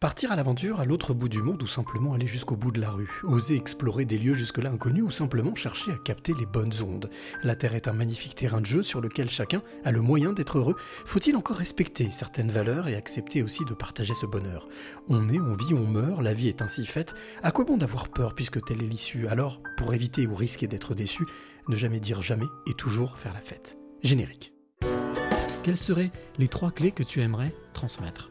Partir à l'aventure à l'autre bout du monde ou simplement aller jusqu'au bout de la rue, oser explorer des lieux jusque-là inconnus ou simplement chercher à capter les bonnes ondes. La Terre est un magnifique terrain de jeu sur lequel chacun a le moyen d'être heureux. Faut-il encore respecter certaines valeurs et accepter aussi de partager ce bonheur? On est, on vit, on meurt, la vie est ainsi faite. À quoi bon d'avoir peur puisque telle est l'issue? Alors, pour éviter ou risquer d'être déçu, ne jamais dire jamais et toujours faire la fête. Générique. Quelles seraient les trois clés que tu aimerais transmettre?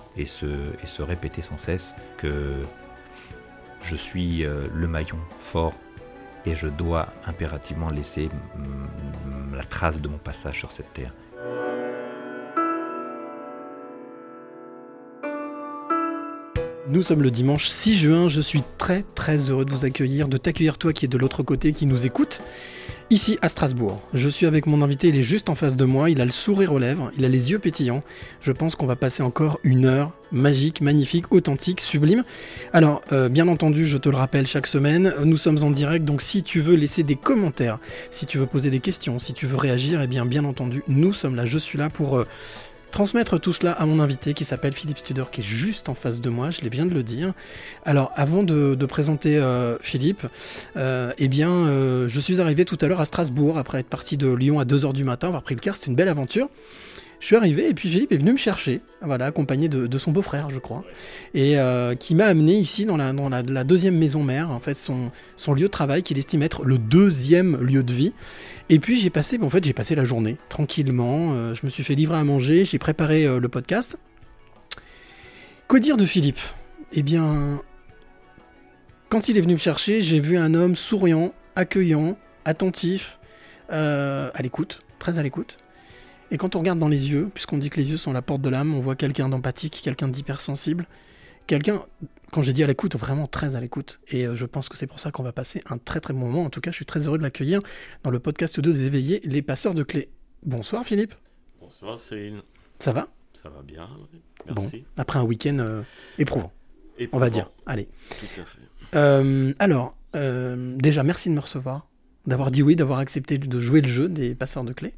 et se, répéter sans cesse que je suis euh, le maillon fort et je dois impérativement laisser la trace de mon passage sur cette terre. Nous sommes le dimanche 6 juin, je suis très très heureux de vous accueillir, de t'accueillir toi qui es de l'autre côté, qui nous écoute, ici à Strasbourg. Je suis avec mon invité, il est juste en face de moi, il a le sourire aux lèvres, il a les yeux pétillants. Je pense qu'on va passer encore une heure magique, magnifique, authentique, sublime. Alors, euh, bien entendu, je te le rappelle chaque semaine, nous sommes en direct, donc si tu veux laisser des commentaires, si tu veux poser des questions, si tu veux réagir, eh bien bien entendu, nous sommes là, je suis là pour... Euh, transmettre tout cela à mon invité qui s'appelle Philippe Studer, qui est juste en face de moi, je l'ai bien de le dire. Alors, avant de, présenter euh, Philippe, euh, eh bien, euh, je suis arrivé tout à l'heure à Strasbourg, après être parti de Lyon à 2h du matin, avoir pris le car, c'était une belle aventure. Je suis arrivé et puis Philippe est venu me chercher, voilà, accompagné de, son beau-frère, je crois, et euh, qui m'a amené ici dans, la, deuxième maison mère, en fait, son, son lieu de travail qu'il estime être le deuxième lieu de vie. Et puis j'ai passé, en fait, j'ai passé la journée tranquillement. Euh, je me suis fait livrer à manger, j'ai préparé euh, le podcast. Que dire de Philippe? Eh bien, quand il est venu me chercher, j'ai vu un homme souriant, accueillant, attentif, à l'écoute, très à l'écoute. Et quand on regarde dans les yeux, puisqu'on dit que les yeux sont la porte de l'âme, on voit quelqu'un d'empathique, quelqu'un d'hypersensible, quelqu'un, quand j'ai dit à l'écoute, vraiment très à l'écoute. Et euh, je pense que c'est pour ça qu'on va passer un très très bon moment. En tout cas, je suis très heureux de l'accueillir dans le podcast 2 des éveillés, les passeurs de clés. Bonsoir Philippe. Bonsoir Céline. Ça va? Ça va bien, merci. Bon, après un week-end euh, éprouvant, on va dire. Allez. Tout à fait. Euh, alors, déjà, merci de me recevoir, d'avoir dit oui, d'avoir accepté de jouer le jeu des passeurs de clés.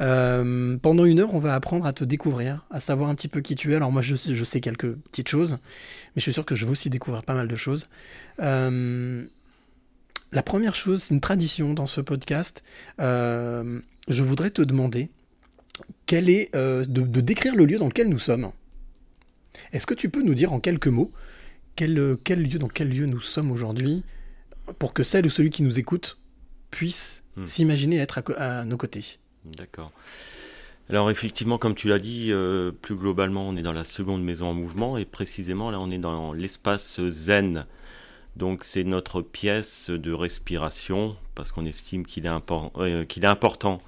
Euh, pendant une heure, on va apprendre à te découvrir, à savoir un petit peu qui tu es. Alors moi, je, je sais quelques petites choses, mais je suis sûr que je vais aussi découvrir pas mal de choses. Euh, la première chose, c'est une tradition dans ce podcast. Euh, je voudrais te demander quel est de, de, décrire le lieu dans lequel nous sommes. Est-ce que tu peux nous dire en quelques mots quel, quel lieu, dans quel lieu nous sommes aujourd'hui, pour que celle ou celui qui nous écoute puisse hmm. s'imaginer être à nos côtés? D'accord. Alors effectivement, comme tu l'as dit, euh, plus globalement, on est dans la seconde maison en mouvement et précisément là, on est dans l'espace zen. Donc c'est notre pièce de respiration parce qu'on estime qu'il est, euh, est, important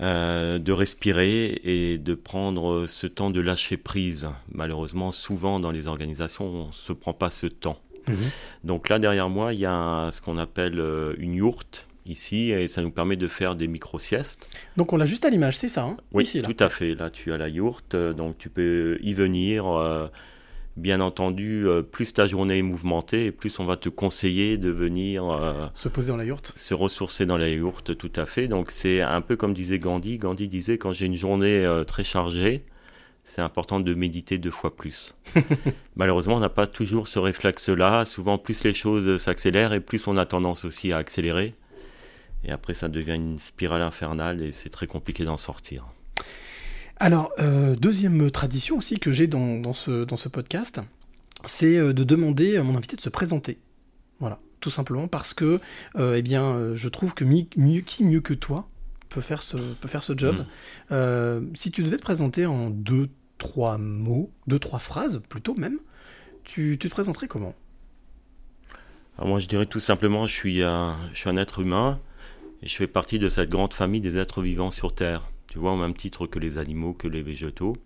euh, de respirer et de prendre ce temps de lâcher prise. Malheureusement, souvent dans les organisations, on ne se prend pas ce temps. Mhm. Donc là, derrière moi, il y a ce qu'on appelle une yourte ici et ça nous permet de faire des micro-siestes. Donc on l'a juste à l'image, c'est ça hein? Oui, tout à fait. Là, tu as la yourte, euh, donc tu peux y venir. Euh, bien entendu, euh, plus ta journée est mouvementée, plus on va te conseiller de venir... se poser dans la yourte Se ressourcer dans la yourte, tout à fait. Donc c'est un peu comme disait Gandhi. Gandhi disait, quand j'ai une journée très chargée, c'est important de méditer deux fois plus. Malheureusement, on n'a pas toujours ce réflexe-là. Souvent, plus les choses s'accélèrent et plus on a tendance aussi à accélérer. Et après, ça devient une spirale infernale et c'est très compliqué d'en sortir. Alors, euh, deuxième tradition aussi que j'ai dans, ce, dans ce podcast, c'est euh, de demander à mon invité de se présenter. Voilà, tout simplement parce que euh, eh bien, je trouve que mieux, qui mieux que toi peut faire ce, peut faire ce job. Mm. si tu devais te présenter en deux, trois mots, deux, trois phrases plutôt même, tu, tu te présenterais comment? Moi, je dirais tout simplement, je suis un, je suis un être humain je fais partie de cette grande famille des êtres vivants sur Terre. Tu vois, au même titre que les animaux, que les végétaux.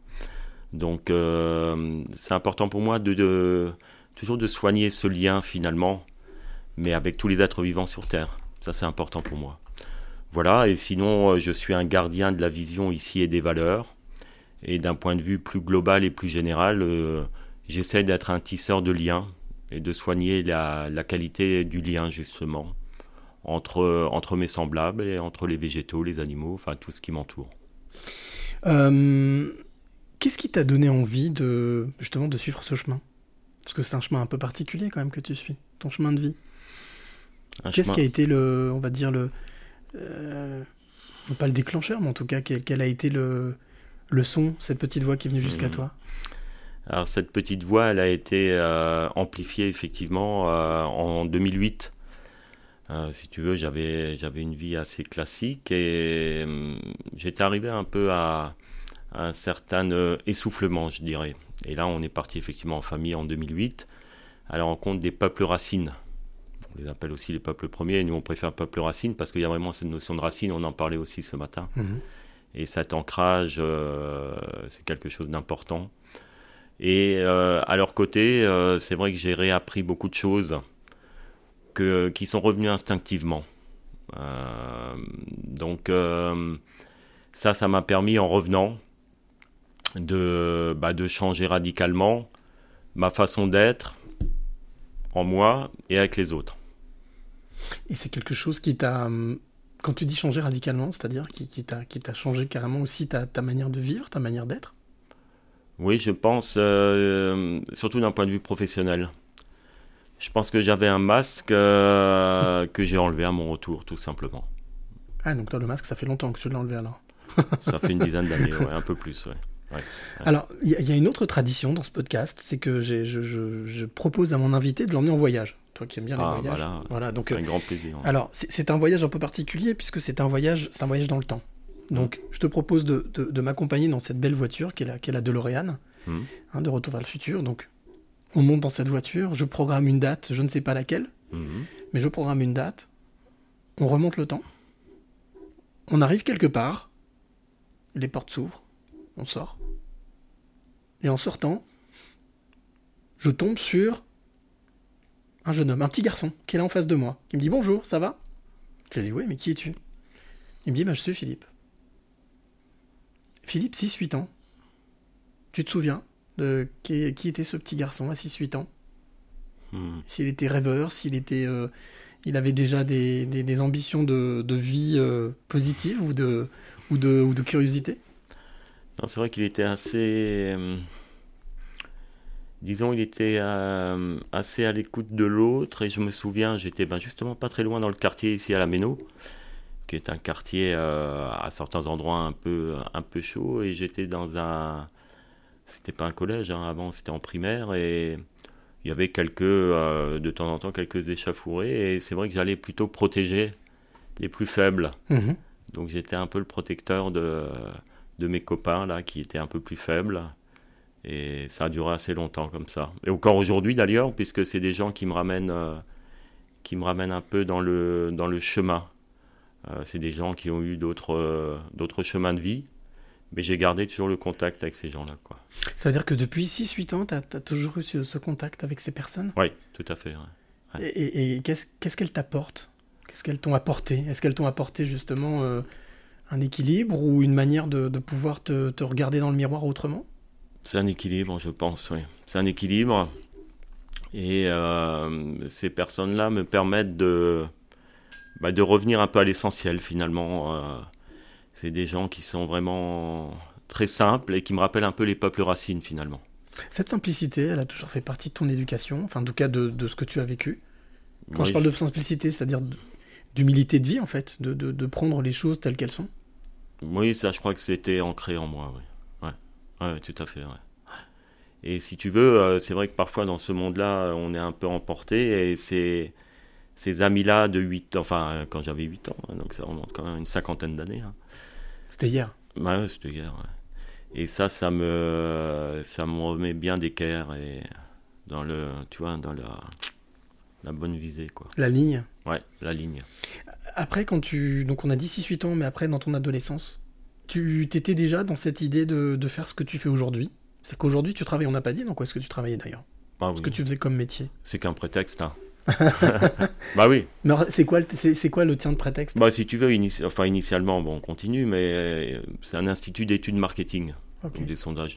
Donc, euh, c'est important pour moi de, toujours de soigner ce lien finalement, mais avec tous les êtres vivants sur Terre. Ça, c'est important pour moi. Voilà, et sinon, euh, je suis un gardien de la vision ici et des valeurs. Et d'un point de vue plus global et plus général, euh, j'essaie d'être un tisseur de liens et de soigner la qualité du lien, justement, entre, entre mes semblables et entre les végétaux, les animaux, enfin tout ce qui m'entoure. Euh, Qu'est-ce qui t'a donné envie de justement de suivre ce chemin? Parce que c'est un chemin un peu particulier quand même que tu suis, ton chemin de vie. Qu'est-ce chemin- qui a été le, on va dire le, euh, pas le déclencheur, mais en tout cas quel, quel a été le, le son, cette petite voix qui est venue jusqu'à Mhm. toi? Alors cette petite voix, elle a été euh, amplifiée effectivement en 2008. Euh, si tu veux, j'avais j'avais une vie assez classique et hum, j'étais arrivé un peu à, à un certain euh, essoufflement, je dirais. Et là, on est parti effectivement en famille en 2008 à la rencontre des peuples racines. On les appelle aussi les peuples premiers. Nous, on préfère peuples racines parce qu'il y a vraiment cette notion de racine. On en parlait aussi ce matin. Mhm. Et cet ancrage, euh, c'est quelque chose d'important. Et à leur côté, c'est vrai que j'ai réappris beaucoup de choses que, qui sont revenues instinctivement. Euh, donc euh, ça, ça m'a permis en revenant de, bah, de changer radicalement ma façon d'être en moi et avec les autres. Et c'est quelque chose qui t'a, hum, quand tu dis changer radicalement, c'est-à-dire qui, qui t'a, qui t'a changé carrément aussi ta, ta manière de vivre, ta manière d'être? Oui, je pense, euh, surtout d'un point de vue professionnel. Je pense que j'avais un masque euh, que j'ai enlevé à mon retour, tout simplement. Ah, donc toi, le masque, ça fait longtemps que tu l'as enlevé alors. Ça fait une dizaine d'années, ouais, un peu plus. Ouais. Alors, il y, a- il y a une autre tradition dans ce podcast, c'est que je, je- je propose à mon invité de l'emmener en voyage. Toi qui aimes bien les Ah, voyages. voilà. Voilà, donc, euh, Un grand plaisir. alors, c'est un voyage un peu particulier puisque c'est un voyage, c'est un voyage dans le temps. Donc, je te propose de, de- de m'accompagner dans cette belle voiture qui est la, la DeLorean, hein, de Retour vers le futur. Donc, on monte dans cette voiture, je programme une date, je ne sais pas laquelle, Mhm. mais je programme une date, on remonte le temps, on arrive quelque part, les portes s'ouvrent, on sort, et en sortant, je tombe sur un jeune homme, un petit garçon, qui est là en face de moi, qui me dit bonjour, ça va? Je lui dis oui, mais qui es-tu? Il me dit bah, je suis Philippe. Philippe, 6-8 ans. Tu te souviens? De qui, qui était ce petit garçon à 6-8 ans Mhm. s'il était rêveur, s'il était, euh, il avait déjà des, des- des ambitions de, de vie euh, positive ou de, ou de, ou de curiosité. Non, c'est vrai qu'il était assez. euh, disons, il était assez à l'écoute de l'autre. Et je me souviens, j'étais ben, justement pas très loin dans le quartier ici à la Méno, qui est un quartier euh, à certains endroits un peu, un peu chaud. Et j'étais dans un. C'était pas un collège, hein, avant c'était en primaire. Et il y avait quelques, euh, de temps en temps, quelques échauffourées. Et c'est vrai que j'allais plutôt protéger les plus faibles. Donc j'étais un peu le protecteur de, de mes copains là qui étaient un peu plus faibles. Et ça a duré assez longtemps comme ça. Et encore aujourd'hui d'ailleurs, puisque c'est des gens qui me ramènent, euh, qui me ramènent un peu dans le, dans le chemin. Euh, c'est des gens qui ont eu d'autres, euh, d'autres chemins de vie. Mais j'ai gardé toujours le contact avec ces gens-là. Quoi. Ça veut dire que depuis 6-8 ans, tu as, toujours eu ce, ce contact avec ces personnes? Oui, tout à fait. ouais. Et, et- et qu'est-ce qu'est-ce qu'elles t'apportent? Qu'est-ce qu'elles t'ont apporté? Est-ce qu'elles t'ont apporté justement euh, un équilibre ou une manière de, de pouvoir te, te regarder dans le miroir autrement? C'est un équilibre, je pense, oui. C'est un équilibre. Et euh, ces personnes-là me permettent de, bah, de revenir un peu à l'essentiel, finalement. Euh, c'est des gens qui sont vraiment très simples et qui me rappellent un peu les peuples racines, finalement. Cette simplicité, elle a toujours fait partie de ton éducation, enfin en tout cas de, de ce que tu as vécu? Quand Oui, je parle de simplicité, c'est-à-dire d'humilité de vie en fait, de, de- de prendre les choses telles qu'elles sont? Oui, ça, je crois que c'était ancré en moi, oui. Ouais, ouais, tout à fait, ouais. Et si tu veux, euh, c'est vrai que parfois dans ce monde-là, on est un peu emporté et c'est ces amis-là de 8 ans, enfin, quand j'avais 8 ans, hein, donc ça remonte quand même une cinquantaine d'années. hein. C'était hier. Ouais, ouais, c'était hier, ouais. Et ça, ça me, ça me remet bien d'équerre et dans le, tu vois, dans la, la bonne visée, quoi. La ligne. Ouais, la ligne. Après, quand tu. Donc, on a dit 6-8 ans, mais après, dans ton adolescence, tu t'étais déjà dans cette idée de, de faire ce que tu fais aujourd'hui? C'est qu'aujourd'hui, tu travailles, on n'a pas dit dans quoi est-ce que tu travaillais d'ailleurs? Ah Ce oui, que tu faisais comme métier. c'est qu'un prétexte. hein. bah oui. Mais c'est quoi, le- c'est, quoi le tien de prétexte? Bah si tu veux, enfin initialement, bon, on continue, mais euh, c'est un institut d'études marketing. Ok. Donc des sondages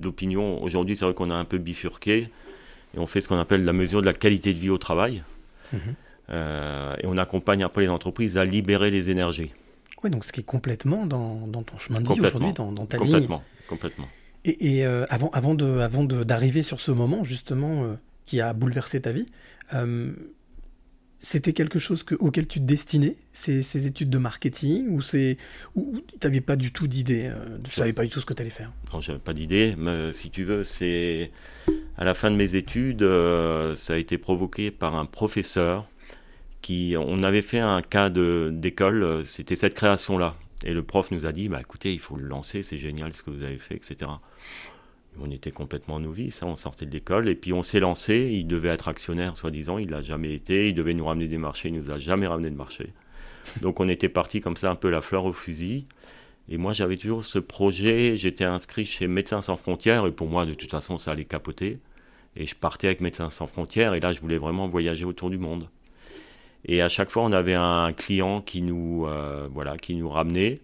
d'opinion. Aujourd'hui, c'est vrai qu'on a un peu bifurqué et on fait ce qu'on appelle la mesure de la qualité de vie au travail. Mhm. Euh, et on accompagne après les entreprises à libérer les énergies. Ouais, donc ce qui est complètement dans, dans ton chemin de vie Complètement. aujourd'hui, dans, dans ta ligne. Complètement, complètement. Et, et, euh, avant, avant de, avant de- d'arriver sur ce moment justement euh, qui a bouleversé ta vie, euh, c'était quelque chose que, auquel tu te destinais, ces, ces études de marketing, ou tu n'avais pas du tout d'idée, euh, tu savais pas du tout ce que tu allais faire? Non, j'avais pas d'idée, mais si tu veux, c'est à la fin de mes études, euh, ça a été provoqué par un professeur qui, on avait fait un cas d'école, c'était cette création-là, et le prof nous a dit, bah écoutez, il faut le lancer, c'est génial ce que vous avez fait, etc. On était complètement novices, hein, on sortait de l'école, et puis on s'est lancé. Il devait être actionnaire, soi-disant, il l'a jamais été. Il devait nous ramener des marchés, il nous a jamais ramené de marché. Donc on était parti comme ça, un peu la fleur au fusil. Et moi, j'avais toujours ce projet. J'étais inscrit chez Médecins sans frontières, et pour moi, de toute façon, ça allait capoter. Et je partais avec Médecins sans frontières, et là, je voulais vraiment voyager autour du monde. Et à chaque fois, on avait un client qui nous, euh, voilà, qui nous ramenait.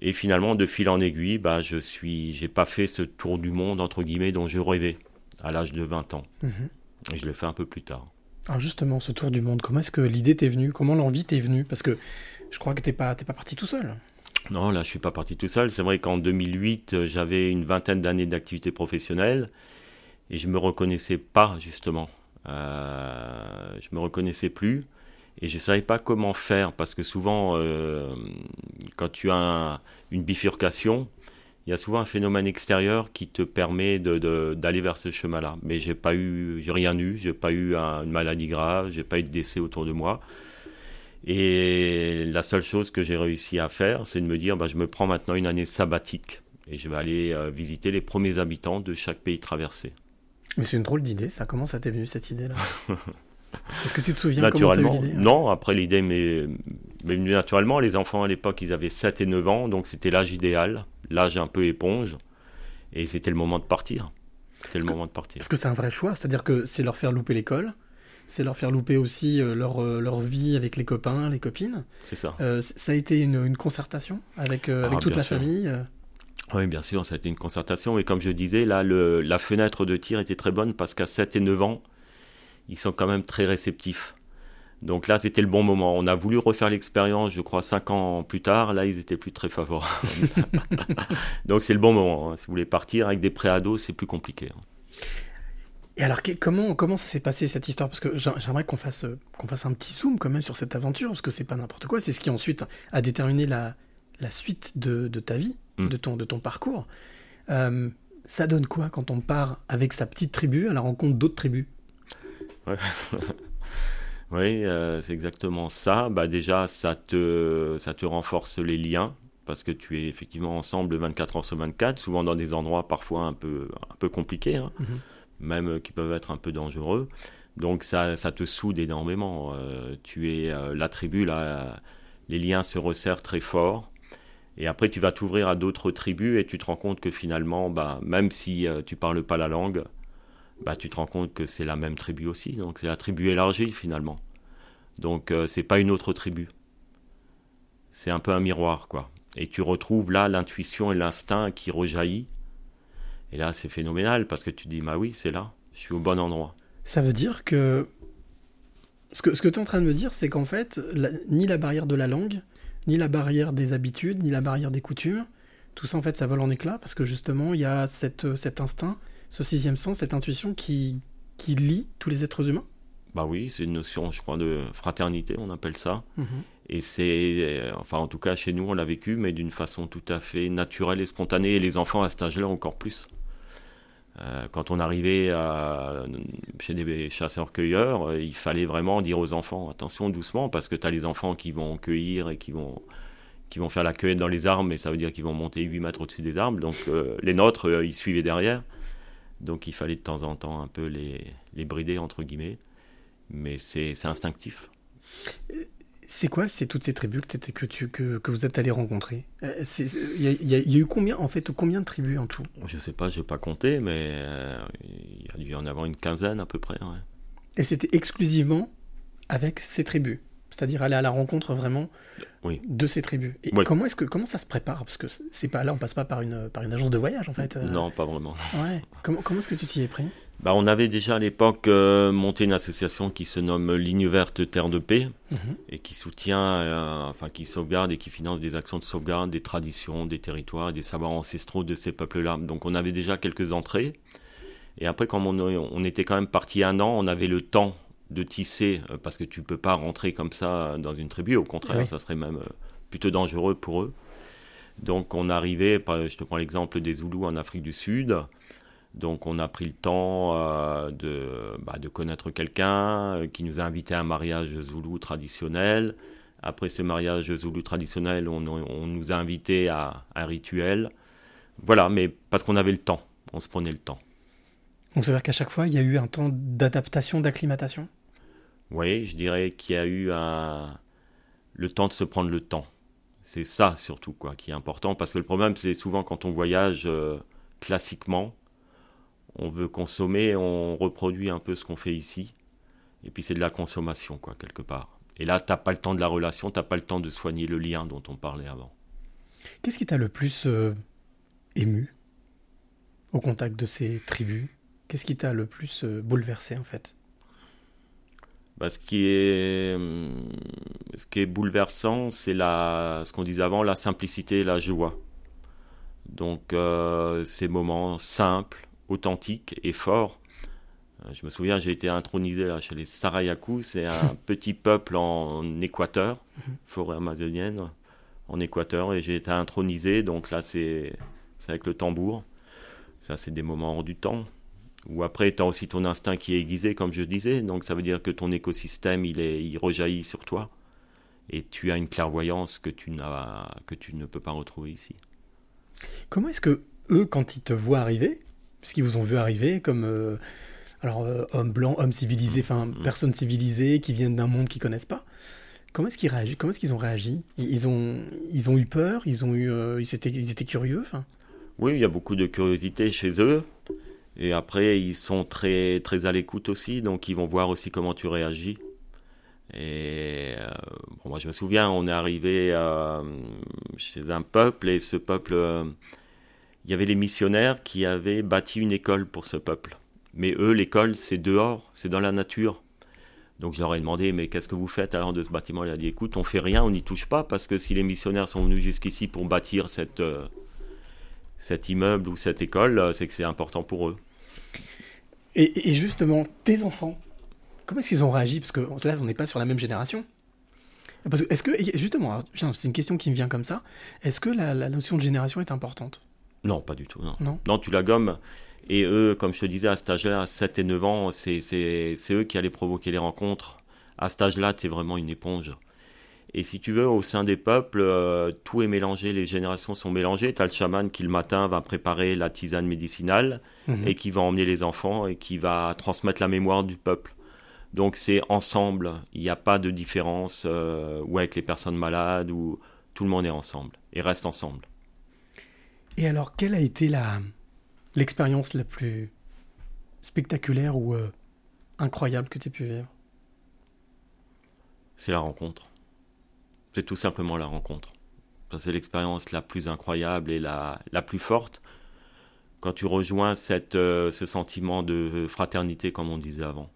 Et finalement, de fil en aiguille, bah, je suis, j'ai pas fait ce tour du monde entre guillemets dont je rêvais à l'âge de 20 ans. Mhm. Et je l'ai fait un peu plus tard. Alors justement, ce tour du monde, comment est-ce que l'idée t'est venue? Comment l'envie t'est venue? Parce que je crois que t'es pas, t'es pas parti tout seul. Non, là, je suis pas parti tout seul. C'est vrai qu'en 2008, euh, j'avais une vingtaine d'années d'activité professionnelle et je me reconnaissais pas justement. Euh, je me reconnaissais plus et je savais pas comment faire parce que souvent, euh, quand tu as un- une bifurcation, il y a souvent un phénomène extérieur qui te permet d'aller vers ce chemin-là. Mais j'ai pas eu, j'ai rien eu, j'ai pas eu un- une maladie grave, j'ai pas eu de décès autour de moi. Et la seule chose que j'ai réussi à faire, c'est de me dire, bah, je me prends maintenant une année sabbatique et je vais aller euh, visiter les premiers habitants de chaque pays traversé. Mais c'est une drôle d'idée, ça. Comment ça t'est venu cette idée-là? Est-ce que tu te souviens comment eu Naturellement, hein non, après l'idée m'est venue naturellement. Les enfants à l'époque, ils avaient 7 et 9 ans, donc c'était l'âge idéal, l'âge un peu éponge, et c'était le moment de partir. C'était le que- moment de partir. Parce que c'est un vrai choix, c'est-à-dire que c'est leur faire louper l'école, c'est leur faire louper aussi euh, leur, euh, leur vie avec les copains, les copines. C'est ça. Euh, ça a été une, une concertation avec, euh, Ah, avec toute la sûr. famille. Oui, bien sûr, ça a été une concertation. Et comme je disais, là, le- la fenêtre de tir était très bonne parce qu'à 7 et 9 ans, ils sont quand même très réceptifs. Donc là, c'était le bon moment. On a voulu refaire l'expérience, je crois, 5 ans plus tard. Là, ils étaient plus très favorables. Donc c'est le bon moment. hein. Si vous voulez partir avec des pré-ados, c'est plus compliqué. hein. Et alors, comment, comment ça s'est passé cette histoire? Parce que j'ai- j'aimerais qu'on fasse, qu'on fasse un petit zoom quand même sur cette aventure, parce que c'est pas n'importe quoi, c'est ce qui ensuite a déterminé la, la suite de, de ta vie, Mm. de, ton, de ton parcours. Euh, ça donne quoi quand on part avec sa petite tribu? À la rencontre d'autres tribus Oui, euh, c'est exactement ça. Bah, déjà, ça te, ça te renforce les liens parce que tu es effectivement ensemble 24 heures sur 24, souvent dans des endroits parfois un peu, un peu compliqués, hein, Mhm. même euh, qui peuvent être un peu dangereux. Donc ça, ça te soude énormément. Euh, tu es euh, la tribu, là, les liens se resserrent très fort. Et après, tu vas t'ouvrir à d'autres tribus et tu te rends compte que finalement, bah, même si euh, tu parles pas la langue, bah, tu te rends compte que c'est la même tribu aussi. Donc c'est la tribu élargie finalement. Donc euh, c'est pas une autre tribu. C'est un peu un miroir quoi. Et tu retrouves là l'intuition et l'instinct qui rejaillit. Et là c'est phénoménal parce que tu dis bah oui c'est là, je suis au bon endroit. Ça veut dire que. Ce que, ce que tu es en train de me dire, c'est qu'en fait, ni la barrière de la langue, ni la barrière des habitudes, ni la barrière des coutumes, tout ça en fait ça vole en éclats parce que justement il y a cette, cet instinct, ce sixième sens, cette intuition qui, qui lie tous les êtres humains? Bah oui, c'est une notion je crois de fraternité, on appelle ça. Et c'est, euh, enfin en tout cas chez nous on l'a vécu, mais d'une façon tout à fait naturelle et spontanée. Et les enfants à cet âge-là encore plus. Euh, quand on arrivait à- chez des chasseurs-cueilleurs, euh, il fallait vraiment dire aux enfants attention doucement parce que tu as les enfants qui vont cueillir et qui vont, qui vont faire la cueillette dans les arbres, mais ça veut dire qu'ils vont monter 8 mètres au-dessus des arbres. Donc euh, les nôtres, euh, ils suivaient derrière. Donc il fallait de temps en temps un peu les, les brider, entre guillemets. Mais c'est instinctif. c'est quoi? C'est toutes ces tribus que, que, tu, que, que vous êtes allé rencontrer? Euh, Il y, y y a eu combien en fait combien de tribus en tout? Je sais pas, je vais pas compter, mais euh, il y a dû en avoir une quinzaine à peu près. ouais. Et c'était exclusivement avec ces tribus? C'est-à-dire aller à la rencontre vraiment Oui. de ces tribus. Et Oui. comment est-ce que comment ça se prépare? Parce que c'est pas là, on passe pas par une par une agence de voyage en fait. euh. Non, pas vraiment. Ouais. Comment comment est-ce que tu t'y es pris? Bah, on avait déjà à l'époque euh, monté une association qui se nomme Ligne verte Terre de paix Mhm. et qui soutient, euh, enfin qui sauvegarde et qui finance des actions de sauvegarde des traditions, des territoires et des savoirs ancestraux de ces peuples-là. Donc on avait déjà quelques entrées. Et après, comme on, on était quand même parti un an, on avait le temps de tisser, euh, parce que tu peux pas rentrer comme ça dans une tribu, au contraire, Oui. ça serait même euh, plutôt dangereux pour eux. Donc on arrivait, je te prends l'exemple des Zoulous en Afrique du Sud, donc on a pris le temps euh, de, bah, de connaître quelqu'un euh, qui nous a invité à un mariage zoulou traditionnel. Après ce mariage zoulou traditionnel, on, on nous a invités à un rituel. Voilà, mais parce qu'on avait le temps, on se prenait le temps. Donc ça veut dire qu'à chaque fois il y a eu un temps d'adaptation, d'acclimatation? Oui, je dirais qu'il y a eu le temps de se prendre le temps. C'est ça surtout quoi qui est important parce que le problème c'est souvent quand on voyage euh, classiquement, on veut consommer, on reproduit un peu ce qu'on fait ici et puis c'est de la consommation quoi quelque part. Et là t'as pas le temps de la relation, t'as pas le temps de soigner le lien dont on parlait avant. Qu'est-ce qui t'a le plus euh, ému au contact de ces tribus? Qu'est-ce qui t'a le plus euh, bouleversé en fait? Bah, ce, qui est, hum, ce qui est bouleversant, c'est la, ce qu'on disait avant, la simplicité et la joie. Donc, euh, ces moments simples, authentiques et forts. Euh, Je me souviens, j'ai été intronisé là, chez les Sarayaku, c'est un petit peuple en Équateur, forêt amazonienne, en Équateur, et j'ai été intronisé. Donc là, c'est c'est avec le tambour. Ça, c'est des moments hors du temps. Ou après, tu as aussi ton instinct qui est aiguisé, comme je disais. Donc, ça veut dire que ton écosystème, il, est, il rejaillit sur toi. Et tu as une clairvoyance que tu, n'as, que tu ne peux pas retrouver ici. Comment est-ce que eux, quand ils te voient arriver, puisqu'ils vous ont vu arriver comme euh, alors euh, hommes blancs, hommes civilisés, enfin Mhm. personnes civilisées qui viennent d'un monde qu'ils connaissent pas, comment est-ce qu'ils réagissent Comment est-ce qu'ils ont réagi? Ils, ils ont ils ont eu peur, ils ont eu euh, ils étaient ils étaient curieux, enfin. Oui, il y a beaucoup de curiosité chez eux. Et après, ils sont très, très à l'écoute aussi. Donc, ils vont voir aussi comment tu réagis. Et euh, bon, moi, je me souviens, on est arrivé euh, chez un peuple. Et ce peuple, euh, il y avait les missionnaires qui avaient bâti une école pour ce peuple. Mais eux, l'école, c'est dehors, c'est dans la nature. Donc je leur ai demandé, mais qu'est-ce que vous faites alors de ce bâtiment? Il a dit, écoute, on fait rien, on n'y touche pas, parce que si les missionnaires sont venus jusqu'ici pour bâtir cette, cet immeuble ou cette école, euh, c'est que c'est important pour eux. Et, et justement, tes enfants, comment est-ce qu'ils ont réagi? Parce que là, on n'est pas sur la même génération. Parce que, est-ce que, justement, c'est une question qui me vient comme ça. Est-ce que la, la notion de génération est importante? Non, pas du tout. Non, Non. tu la gommes. Et eux, comme je te disais, à cet âge-là, à 7 et 9 ans, c'est eux qui allaient provoquer les rencontres. À cet âge-là, tu es vraiment une éponge. Et si tu veux, au sein des peuples, euh, tout est mélangé, les générations sont mélangées. Tu as le chaman qui, le matin, va préparer la tisane médicinale Mhm. et qui va emmener les enfants et qui va transmettre la mémoire du peuple. Donc c'est ensemble, il n'y a pas de différence euh, ou avec les personnes malades ou tout le monde est ensemble et reste ensemble. Et alors, quelle a été la l'expérience la plus spectaculaire ou euh, incroyable que tu aies pu vivre? C'est la rencontre. C'est tout simplement la rencontre. C'est l'expérience la plus incroyable et la, la plus forte quand tu rejoins cette, euh, ce sentiment de fraternité comme on disait avant.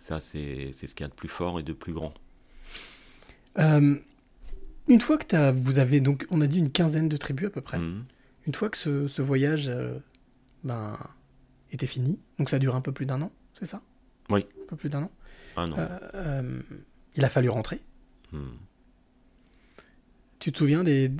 Ça, c'est c'est ce qu'il y a de plus fort et de plus grand. Euh, Une fois que t'as- vous avez donc, on a dit une quinzaine de tribus à peu près. Mhm. Une fois que ce, ce voyage euh, ben, était fini, donc ça dure un peu plus d'un an, c'est ça? Oui. Un peu plus d'un an? Euh, euh, il a fallu rentrer. Hmm. Tu te souviens des,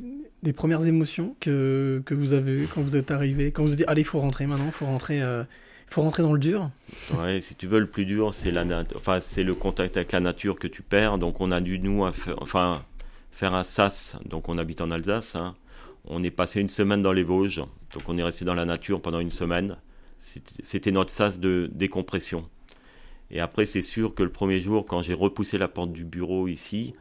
premières émotions que, que vous avez quand vous êtes arrivé Quand vous avez dit, allez, il faut rentrer maintenant, il faut rentrer, euh, faut rentrer dans le dur? Ouais, si tu veux, le plus dur, c'est la enfin, c'est le contact avec la nature que tu perds. Donc, on a dû, nous, faire, enfin, faire un sas. Donc, on habite en Alsace. hein. On est passé une semaine dans les Vosges. Donc, on est resté dans la nature pendant une semaine. C'était notre sas de décompression. Et après, c'est sûr que le premier jour, quand j'ai repoussé la porte du bureau ici,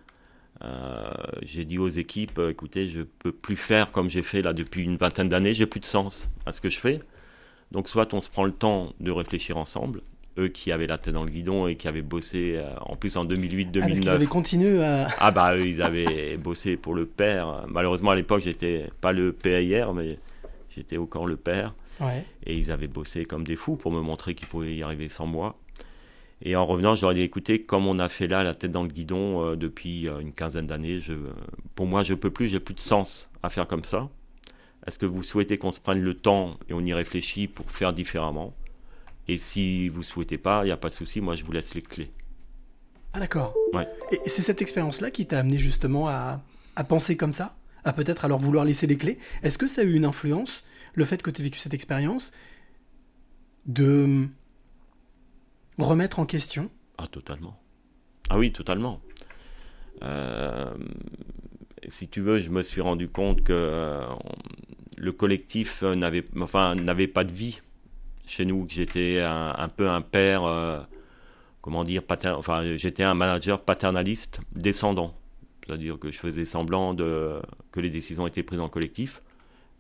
Euh, j'ai dit aux équipes, euh, écoutez, je peux plus faire comme j'ai fait là depuis une vingtaine d'années, j'ai plus de sens à ce que je fais. Donc soit on se prend le temps de réfléchir ensemble, eux qui avaient la tête dans le guidon et qui avaient bossé euh, en plus en 2008-2009. Ah, qu'ils avaient continué à. Ah bah eux, ils avaient bossé pour le père. Malheureusement à l'époque j'étais pas le PAIR, mais j'étais encore le père. Ouais. Et ils avaient bossé comme des fous pour me montrer qu'ils pouvaient y arriver sans moi. Et en revenant, ai dit écoutez, comme on a fait là la tête dans le guidon euh, depuis euh, une quinzaine d'années, je, pour moi je peux plus, j'ai plus de sens à faire comme ça. Est-ce que vous souhaitez qu'on se prenne le temps et on y réfléchit pour faire différemment? Et si vous souhaitez pas, il n'y a pas de souci, moi je vous laisse les clés. Ah d'accord. Ouais. Et c'est cette expérience-là qui t'a amené justement à, à penser comme ça? À peut-être alors vouloir laisser les clés? Est-ce que ça a eu une influence, le fait que tu aies vécu cette expérience, de remettre en question Ah, totalement. Ah oui, totalement. Euh, si tu veux, je me suis rendu compte que euh, le collectif euh, n'avait enfin, pas de vie chez nous, que j'étais un, peu un père, comment dire, enfin, j'étais un manager paternaliste descendant. C'est-à-dire que je faisais semblant de, que les décisions étaient prises en collectif,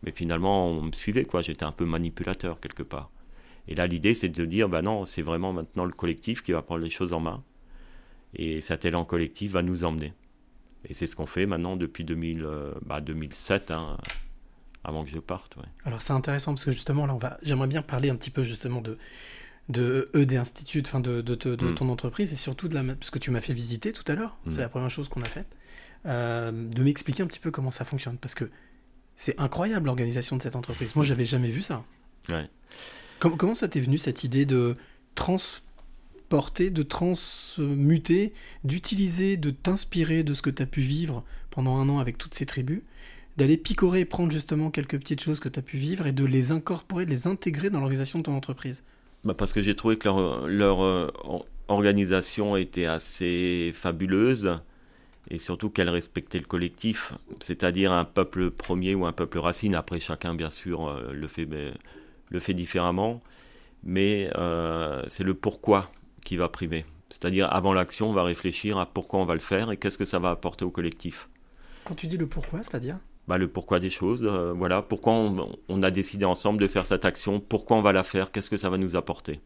mais finalement, on me suivait, quoi. J'étais un peu manipulateur quelque part. Et là, l'idée, c'est de dire, bah non, c'est vraiment maintenant le collectif qui va prendre les choses en main. Et cet élan collectif va nous emmener. Et c'est ce qu'on fait maintenant depuis 2000, euh, bah, 2007, hein, avant que je parte. ouais. Alors c'est intéressant parce que justement là on va, j'aimerais bien parler un petit peu justement de de ED Institute, enfin de, de, te- de Mm. ton entreprise et surtout de la, parce que tu m'as fait visiter tout à l'heure, Mm. c'est la première chose qu'on a faite, euh, de m'expliquer un petit peu comment ça fonctionne parce que c'est incroyable l'organisation de cette entreprise. Moi j'avais jamais vu ça. Ouais. Com- comment ça t'est venu cette idée de transporter, de transmuter, d'utiliser, de t'inspirer de ce que tu as pu vivre pendant un an avec toutes ces tribus, d'aller picorer et prendre justement quelques petites choses que tu as pu vivre et de les incorporer, de les intégrer dans l'organisation de ton entreprise? Bah, parce que j'ai trouvé que leur, euh, or- organisation était assez fabuleuse et surtout qu'elle respectait le collectif, c'est-à-dire un peuple premier ou un peuple racine. Après, chacun, bien sûr, euh, le fait, le fait différemment, mais euh, c'est le pourquoi qui va primer. C'est-à-dire, avant l'action, on va réfléchir à pourquoi on va le faire et qu'est-ce que ça va apporter au collectif. Quand tu dis le pourquoi, c'est-à-dire? Bah, le pourquoi des choses, euh, voilà, pourquoi on, on a décidé ensemble de faire cette action, pourquoi on va la faire, qu'est-ce que ça va nous apporter?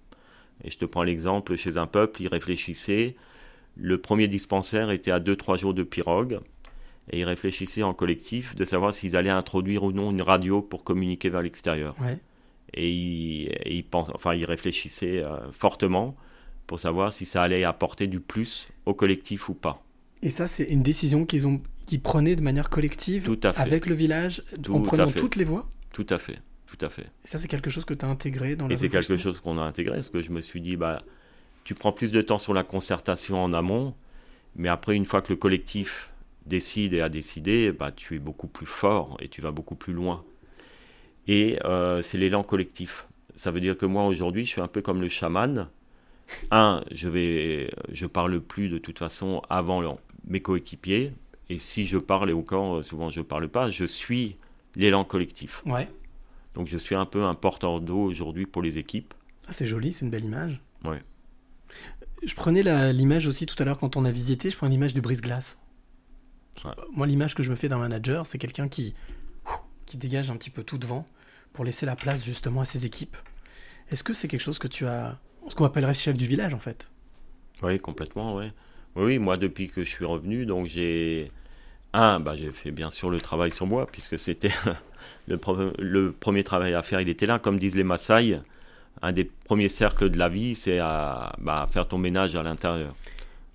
Et je te prends l'exemple, chez un peuple, ils réfléchissaient, le premier dispensaire était à 2-3 jours de pirogue, et ils réfléchissaient en collectif de savoir s'ils allaient introduire ou non une radio pour communiquer vers l'extérieur. Ouais. Et ils, et enfin, ils réfléchissaient euh, fortement pour savoir si ça allait apporter du plus au collectif ou pas. Et ça, c'est une décision qu'ils ont, qu'ils prenaient de manière collective Tout à fait. avec le village, Tout en prenant toutes les voix? Tout à fait, tout à fait. Et ça, c'est quelque chose que tu as intégré dans la Et c'est quelque chose qu'on a intégré, parce que je me suis dit, bah, tu prends plus de temps sur la concertation en amont, mais après, une fois que le collectif décide et a décidé, bah, tu es beaucoup plus fort et tu vas beaucoup plus loin. Et euh, c'est l'élan collectif. Ça veut dire que moi, aujourd'hui, je suis un peu comme le chaman. Un, je vais, je parle plus de toute façon avant mes coéquipiers. Et si je parle, et encore, euh, souvent je parle pas, je suis l'élan collectif. Ouais. Donc je suis un peu un porteur d'eau aujourd'hui pour les équipes. Ah, c'est joli, c'est une belle image. Ouais. Je prenais l'image aussi tout à l'heure quand on a visité, je prends l'image du brise-glace. Ouais. Moi, l'image que je me fais d'un manager, c'est quelqu'un qui, qui dégage un petit peu tout devant pour laisser la place justement à ses équipes. Est-ce que c'est quelque chose que tu as. Ce qu'on appellerait chef du village en fait? Oui, complètement, oui. Oui, moi, depuis que je suis revenu, donc j'ai. Un, bah, j'ai fait bien sûr le travail sur moi, puisque c'était le, pre- le premier travail à faire, il était là. Comme disent les Maasai, un des premiers cercles de la vie, c'est à bah, faire ton ménage à l'intérieur.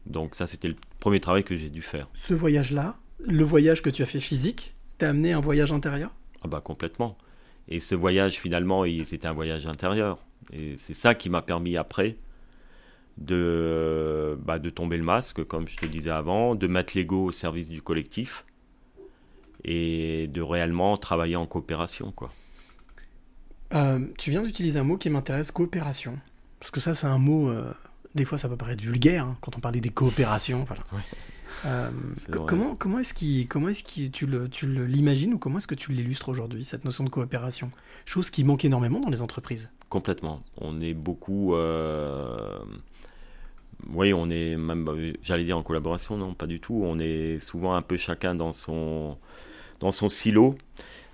Donc, ça, c'était le premier travail que j'ai dû faire. Ce voyage-là, le voyage que tu as fait physique, t'a amené un voyage intérieur? Ah, bah, complètement. Et ce voyage, finalement, c'était un voyage intérieur. Et c'est ça qui m'a permis après de, bah, de tomber le masque, comme je te disais avant, de mettre l'ego au service du collectif et de réellement travailler en coopération. Quoi. Euh, Tu viens d'utiliser un mot qui m'intéresse, coopération. Parce que ça, c'est un mot. euh, des fois, ça peut paraître vulgaire hein, quand on parlait des coopérations. Voilà. Ouais. Euh, comment comment est-ce qu'il comment est-ce que tu le tu l'imagines ou comment est-ce que tu l'illustres aujourd'hui cette notion de coopération? Chose qui manque énormément dans les entreprises. Complètement. On est beaucoup. euh, oui, on est même, euh, j'allais dire en collaboration, non, pas du tout. On est souvent un peu chacun dans son, dans son silo.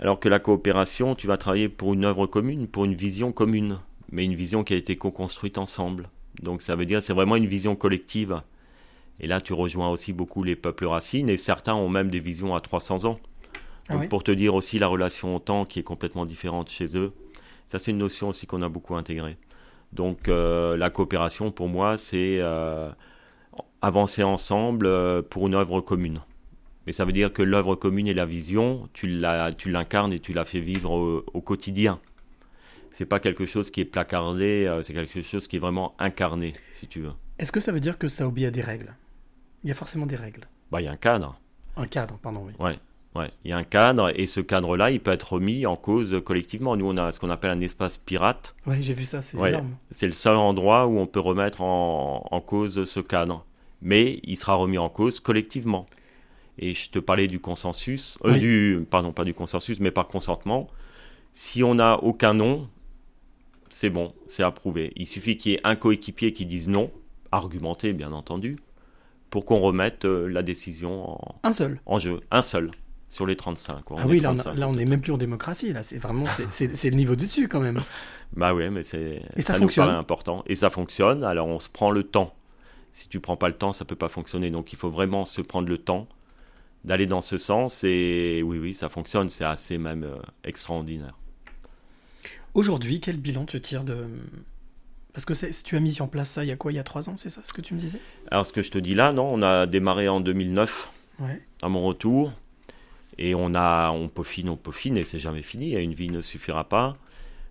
Alors que la coopération, tu vas travailler pour une œuvre commune, pour une vision commune, mais une vision qui a été co-construite ensemble. Donc ça veut dire c'est vraiment une vision collective. Et là, tu rejoins aussi beaucoup les peuples racines, et certains ont même des visions à 300 ans. Ah Donc, oui Pour te dire aussi la relation au temps qui est complètement différente chez eux. Ça, c'est une notion aussi qu'on a beaucoup intégrée. Donc euh, la coopération, pour moi, c'est euh, avancer ensemble euh, pour une œuvre commune. Mais ça veut dire que l'œuvre commune et la vision, tu l'incarnes et tu la fais vivre au, au quotidien. C'est pas quelque chose qui est placardé, c'est quelque chose qui est vraiment incarné, si tu veux. Est-ce que ça veut dire que ça obéit à des règles? Il y a forcément des règles. Bah, il y a un cadre. Un cadre, pardon, oui. Ouais, il y a un cadre et ce cadre-là, il peut être remis en cause collectivement. Nous, on a ce qu'on appelle un espace pirate. Ouais, j'ai vu ça, c'est Ouais. énorme. C'est le seul endroit où on peut remettre en, en cause ce cadre. Mais il sera remis en cause collectivement. Et je te parlais du consensus, euh, Oui. du, pardon, pas du consensus, mais par consentement. Si on n'a aucun nom, c'est bon, c'est approuvé. Il suffit qu'il y ait un coéquipier qui dise non, argumenté bien entendu, pour qu'on remette euh, la décision en, Un seul. en jeu. Un seul, sur les 35. quoi. Ah oui, là on, a- 35. là on est même plus en démocratie, là c'est vraiment c'est- le niveau dessus quand même. Bah ouais, mais c'est Et ça nous paraît important. Et ça fonctionne. Alors on se prend le temps. Si tu prends pas le temps, ça peut pas fonctionner. Donc il faut vraiment se prendre le temps d'aller dans ce sens. Et oui, oui, ça fonctionne. C'est assez même euh, extraordinaire. Aujourd'hui, quel bilan tu tires de... Parce que tu as mis en place ça il y a quoi? Il y a trois ans, c'est ça ce que tu me disais? Alors ce que je te dis là, non, on a démarré en 2009 Ouais. à mon retour. Et on a, on peaufine, on peaufine, et c'est jamais fini. Une vie ne suffira pas.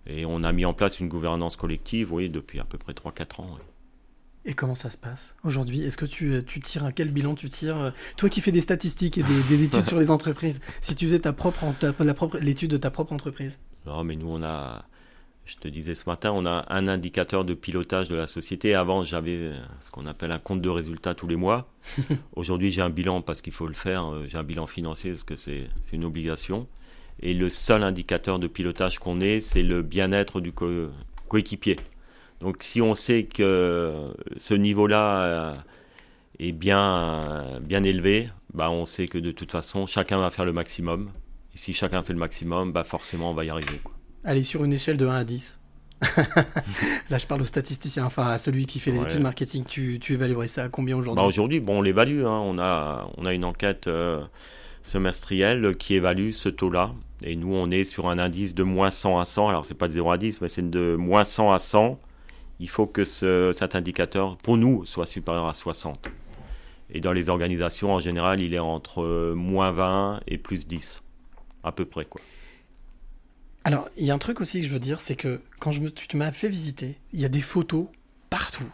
Et on a mis en place une gouvernance collective, oui, depuis à peu près 3-4 ans. oui. Et comment ça se passe? Aujourd'hui Est-ce que tu, tu tires un quel bilan tu tires? Toi qui fais des statistiques et des, des études sur les entreprises, si tu faisais ta propre, en- ta- la propre l'étude de ta propre entreprise? Non, mais nous, on a, je te disais ce matin, on a un indicateur de pilotage de la société. Avant, j'avais euh, ce qu'on appelle un compte de résultats tous les mois. Aujourd'hui, j'ai un bilan parce qu'il faut le faire. euh, J'ai un bilan financier parce que c'est une obligation. Et le seul indicateur de pilotage qu'on ait, c'est le bien-être du co- coéquipier. Donc, si on sait que ce niveau-là euh, est bien, bien élevé, bah, on sait que de toute façon, chacun va faire le maximum. Et si chacun fait le maximum, bah forcément, on va y arriver. quoi. Allez, sur une échelle de 1 à 10. Là, je parle au statisticien, enfin à celui qui fait les Ouais. études marketing. Tu, tu évaluerais ça à combien Bah, aujourd'hui Aujourd'hui, bon, on l'évalue. hein. On, a, on a une enquête euh, semestrielle qui évalue ce taux-là. Et nous, on est sur un indice de moins 100 à 100. Alors, c'est pas de 0 à 10, mais c'est de moins 100 à 100. Il faut que ce- cet indicateur, pour nous, soit supérieur à 60. Et dans les organisations, en général, il est entre euh, moins 20 et plus 10. À peu près, quoi. Alors, il y a un truc aussi que je veux dire, c'est que quand je me, tu m'as fait visiter, il y a des photos partout.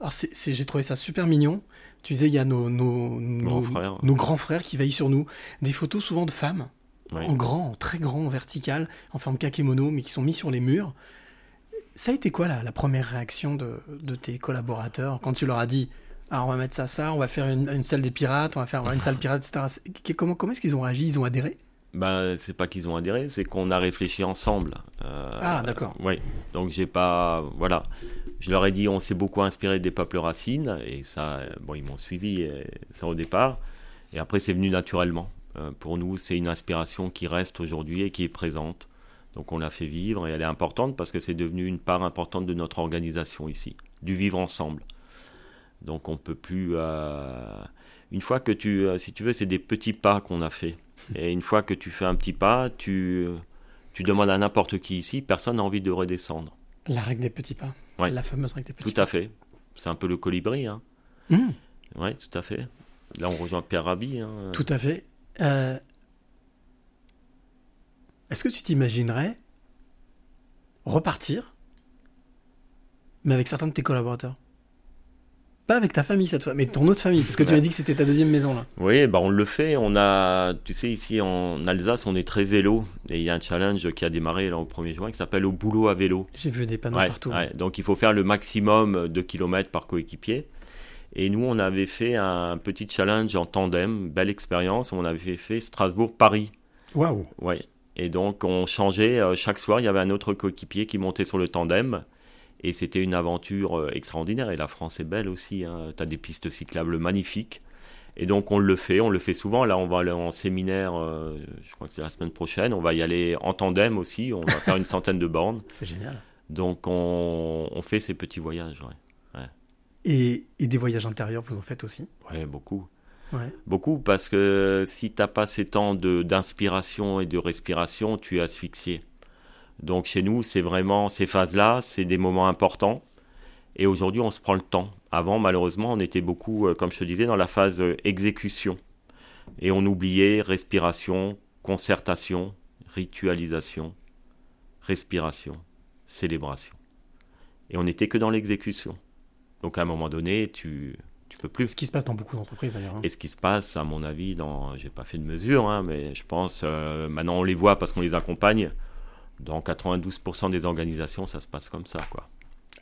Alors, c'est, c'est- j'ai trouvé ça super mignon. Tu disais, il y a nos, nos, nos, Grands frères. nos grands frères qui veillent sur nous. Des photos souvent de femmes, en grand, en très grand, en vertical, en forme kakémono, mais qui sont mis sur les murs. Ça a été quoi la, la première réaction de, de tes collaborateurs quand tu leur as dit alors on va mettre ça, ça, on va faire une, une salle des pirates, on va faire une salle pirate, etc. Comment, comment est-ce qu'ils ont réagi? Ils ont adhéré? Ben, c'est pas qu'ils ont adhéré, c'est qu'on a réfléchi ensemble. Euh, Ah, d'accord. Oui, donc j'ai pas. Voilà. Je leur ai dit, on s'est beaucoup inspiré des peuples racines, et ça, bon, ils m'ont suivi, et ça au départ. Et après, c'est venu naturellement. Euh, pour nous, c'est une inspiration qui reste aujourd'hui et qui est présente. Donc on l'a fait vivre, et elle est importante parce que c'est devenu une part importante de notre organisation ici, du vivre ensemble. Donc on peut plus. euh, Une fois que tu. Si tu veux, c'est des petits pas qu'on a fait. Et une fois que tu fais un petit pas, tu, tu demandes à n'importe qui ici, personne n'a envie de redescendre. La règle des petits pas. Ouais. La fameuse règle des petits Tout à fait. C'est un peu le colibri. Hein. pas. Mmh. Oui, tout à fait. Là, on rejoint Pierre Rabhi. Hein. Tout à fait. Euh, Est-ce que tu t'imaginerais repartir, mais avec certains de tes collaborateurs? Pas avec ta famille cette fois, mais ton autre famille, parce que tu Ouais. m'as dit que c'était ta deuxième maison là. Oui, bah on le fait. On a, tu sais, ici en Alsace, on est très vélo. Et il y a un challenge qui a démarré là, au 1er juin qui s'appelle Au boulot à vélo. J'ai vu des panneaux Ouais, partout. ouais. Donc il faut faire le maximum de kilomètres par coéquipier. Et nous, on avait fait un petit challenge en tandem, belle expérience. On avait fait Strasbourg-Paris. Waouh Ouais. Et donc, on changeait. euh, chaque soir, il y avait un autre coéquipier qui montait sur le tandem. Et c'était une aventure euh, extraordinaire. Et la France est belle aussi. Tu as des pistes cyclables magnifiques. Et donc on le fait, on le fait souvent. Là, on va aller en séminaire, euh, je crois que c'est la semaine prochaine. On va y aller en tandem aussi. On va faire une centaine de bornes. C'est génial. Donc on, on fait ces petits voyages. Ouais. Et, et des voyages intérieurs, vous en faites aussi? Ouais, beaucoup. Ouais. Beaucoup, parce que si t'as pas ces temps d'inspiration et de respiration, tu es asphyxié. Donc chez nous, c'est vraiment ces phases-là, c'est des moments importants. Et aujourd'hui, on se prend le temps. Avant, malheureusement, on était beaucoup, euh, comme je te disais, dans la phase euh, exécution. Et on oubliait respiration, concertation, ritualisation, respiration, célébration. Et on n'était que dans l'exécution. Donc à un moment donné, tu tu peux plus. Ce qui se passe dans beaucoup d'entreprises d'ailleurs. hein. Et ce qui se passe, à mon avis, dans, j'ai pas fait de mesure, hein, mais je pense, euh, maintenant on les voit parce qu'on les accompagne. Dans 92% des organisations, ça se passe comme ça, quoi.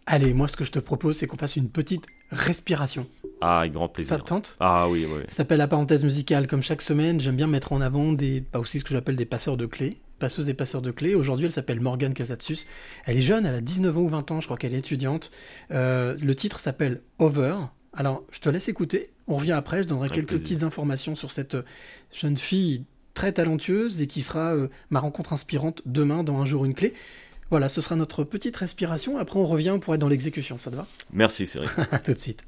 Allez, moi ce que je te propose, c'est qu'on fasse une petite respiration. Ah, avec grand plaisir. Ça te tente? Ah oui, oui. Ça s'appelle la parenthèse musicale. Comme chaque semaine, j'aime bien mettre en avant des, pas aussi ce que j'appelle des passeurs de clés, passeuses et passeurs de clés. Aujourd'hui, elle s'appelle Morgane Casatsus. Elle est jeune, elle a 19 ans ou 20 ans, je crois qu'elle est étudiante. Euh, le titre s'appelle Over. Alors, je te laisse écouter. On revient après, je donnerai quelques plaisir. petites informations sur cette euh, jeune fille très talentueuse et qui sera euh, ma rencontre inspirante demain dans Un jour une clé. Voilà, ce sera notre petite respiration. Après, on revient pour être dans l'exécution. Ça te va? Merci, Cyril. À tout de suite.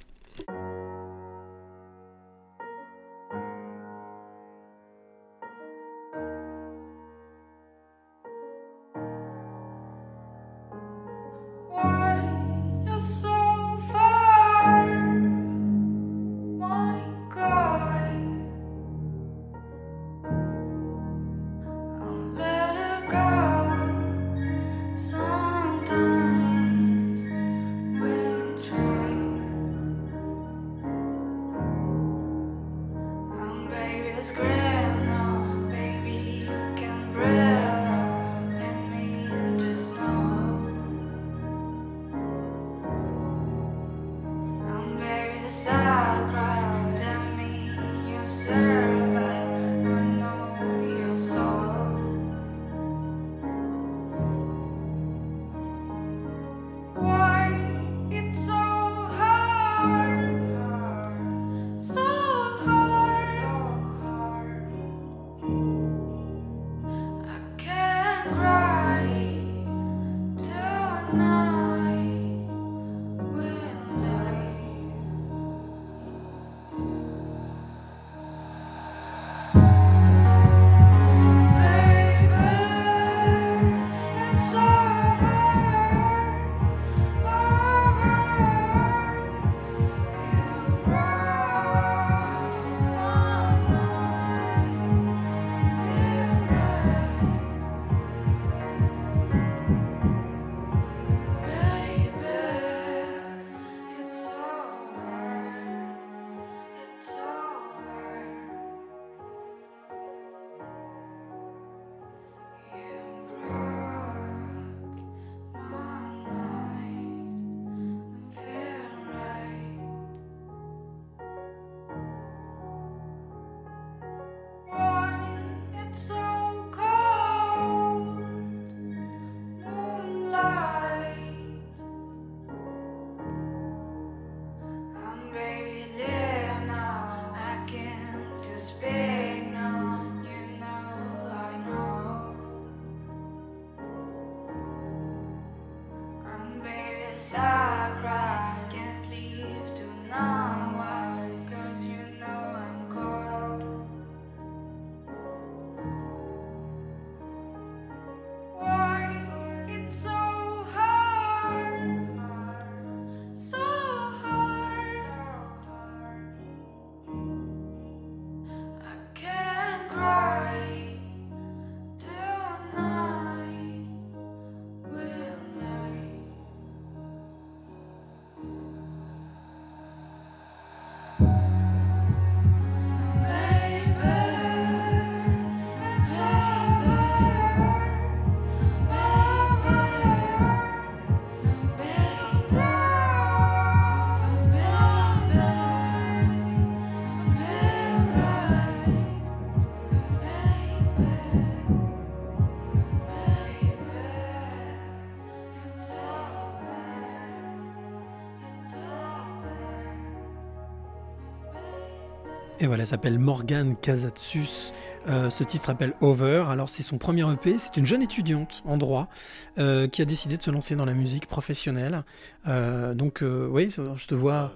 Et voilà, elle s'appelle Morgane Casatsus. Euh, ce titre s'appelle Over. Alors, c'est son premier EP. C'est une jeune étudiante en droit euh, qui a décidé de se lancer dans la musique professionnelle. Euh, donc, oui, je te vois.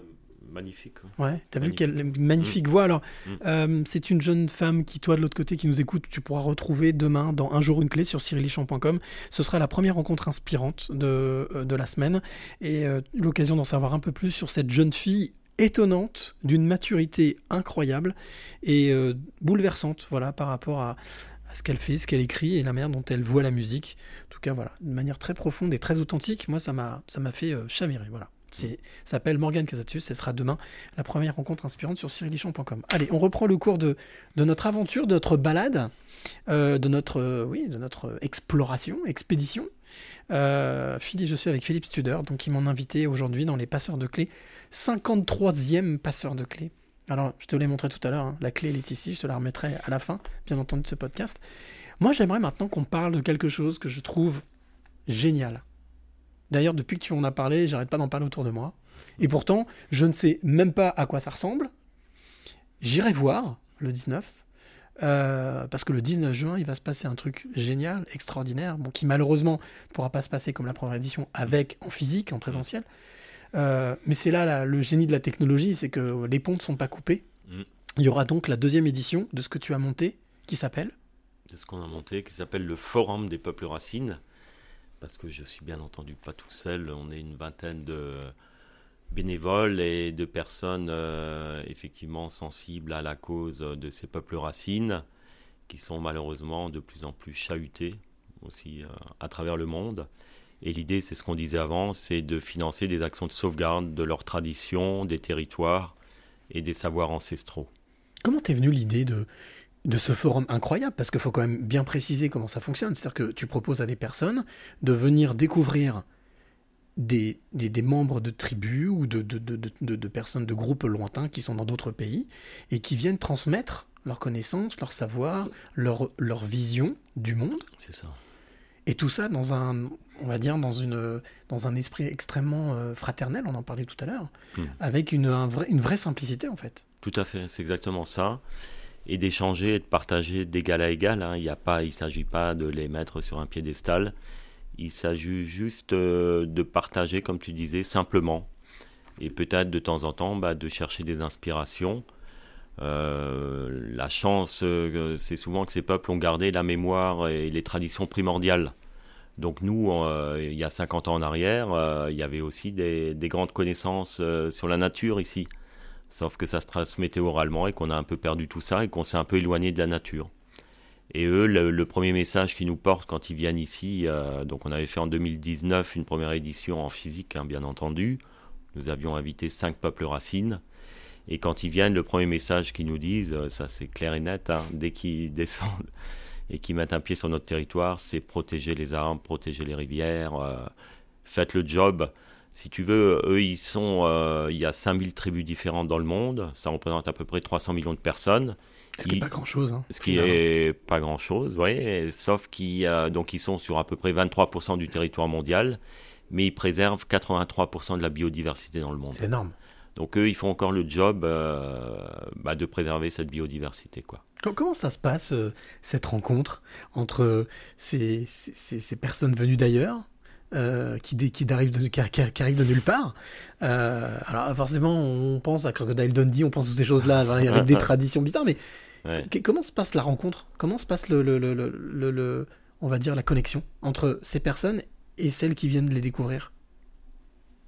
Magnifique. Ouais, t'as vu quelle magnifique voix. Alors, Mm. c'est une jeune femme qui, toi, de l'autre côté, qui nous écoute, tu pourras retrouver demain dans Un jour une clé sur cyrilichamp.com. Ce sera la première rencontre inspirante de, de la semaine et l'occasion d'en savoir un peu plus sur cette jeune fille étonnante, d'une maturité incroyable et euh, bouleversante, voilà, par rapport à, ce qu'elle fait, ce qu'elle écrit et la manière dont elle voit la musique. En tout cas, voilà, de manière très profonde et très authentique. Moi, ça m'a, ça m'a fait euh, chavirer, voilà. C'est, s'appelle Morgane Casatus, elle sera demain la première rencontre inspirante sur cyrilichamp.com. Allez, on reprend le cours de, de notre aventure, de notre balade, euh, de notre, euh, oui, de notre exploration, expédition. Euh, Philippe, je suis avec Philippe Studer, donc ils m'ont invité aujourd'hui dans les passeurs de clés, 53e passeur de clés. Alors, je te l'ai montré tout à l'heure, hein, la clé est ici, je te la remettrai à la fin, bien entendu, de ce podcast. Moi, j'aimerais maintenant qu'on parle de quelque chose que je trouve génial. D'ailleurs, depuis que tu en as parlé, j'arrête pas d'en parler autour de moi. Et pourtant, je ne sais même pas à quoi ça ressemble. J'irai voir le 19. euh, parce que le 19 juin, il va se passer un truc génial, extraordinaire, bon, qui malheureusement ne pourra pas se passer comme la première édition avec en physique, en présentiel. Euh, mais c'est là, là, le génie de la technologie, c'est que les ponts ne sont pas coupés. Mm. Il y aura donc la deuxième édition de ce que tu as monté, qui s'appelle de ce qu'on a monté, qui s'appelle le Forum des peuples racines, parce que je suis bien entendu pas tout seul, on est une vingtaine de bénévoles et de personnes euh, effectivement sensibles à la cause de ces peuples racines, qui sont malheureusement de plus en plus chahutés aussi euh, à travers le monde. Et l'idée, c'est ce qu'on disait avant, c'est de financer des actions de sauvegarde de leurs traditions, des territoires et des savoirs ancestraux. Comment t'es venue l'idée de, de ce forum incroyable Parce qu'il faut quand même bien préciser comment ça fonctionne. C'est-à-dire que tu proposes à des personnes de venir découvrir des, des, des membres de tribus ou de, de, de, de, de- de personnes de groupes lointains qui sont dans d'autres pays et qui viennent transmettre leurs connaissances, leur savoir, leur, leur vision du monde. C'est ça. Et tout ça dans un, on va dire, dans, une, dans un esprit extrêmement euh, fraternel, on en parlait tout à l'heure, Hmm. avec une, un vrai- une vraie simplicité en fait. Tout à fait, c'est exactement ça. Et d'échanger et de partager d'égal à égal. hein. Il ne s'agit pas de les mettre sur un piédestal. Il s'agit juste euh, de partager, comme tu disais, simplement. Et peut-être de temps en temps bah, de chercher des inspirations. Euh, la chance, euh, c'est souvent que ces peuples ont gardé la mémoire et les traditions primordiales. Donc nous, il y a 50 ans en arrière, il y avait aussi des, des grandes connaissances sur la nature ici. Sauf que ça se transmettait oralement et qu'on a un peu perdu tout ça et qu'on s'est un peu éloigné de la nature. Et eux, le, premier message qu'ils nous portent quand ils viennent ici, euh, donc on avait fait en 2019 une première édition en physique, hein, bien entendu. Nous avions invité cinq peuples racines. Et quand ils viennent, le premier message qu'ils nous disent, euh, ça c'est clair et net, hein, dès qu'ils descendent et qu'ils mettent un pied sur notre territoire, c'est protéger les arbres, protéger les rivières, euh, faites le job. Si tu veux, eux, ils sont, euh, il y a 5000 tribus différentes dans le monde, ça représente à peu près 300 millions de personnes. Ce qui n'est pas grand-chose. Hein, ce qui finalement. est pas grand chose, oui, sauf qu'ils euh, donc ils sont sur à peu près 23% du territoire mondial, mais ils préservent 83% de la biodiversité dans le monde. C'est énorme. Donc eux, ils font encore le job euh, bah, de préserver cette biodiversité, quoi. Com- Comment ça se passe, euh, cette rencontre entre ces, ces- ces- ces personnes venues d'ailleurs, euh, qui, qui, de, qui, arrivent de nulle part Euh, Alors forcément, on pense à Crocodile Dundee, on pense à toutes ces choses-là, avec des traditions bizarres, mais Ouais. comment se passe la rencontre? Comment se passe, le, le- le- le- on va dire, la connexion entre ces personnes et celles qui viennent les découvrir?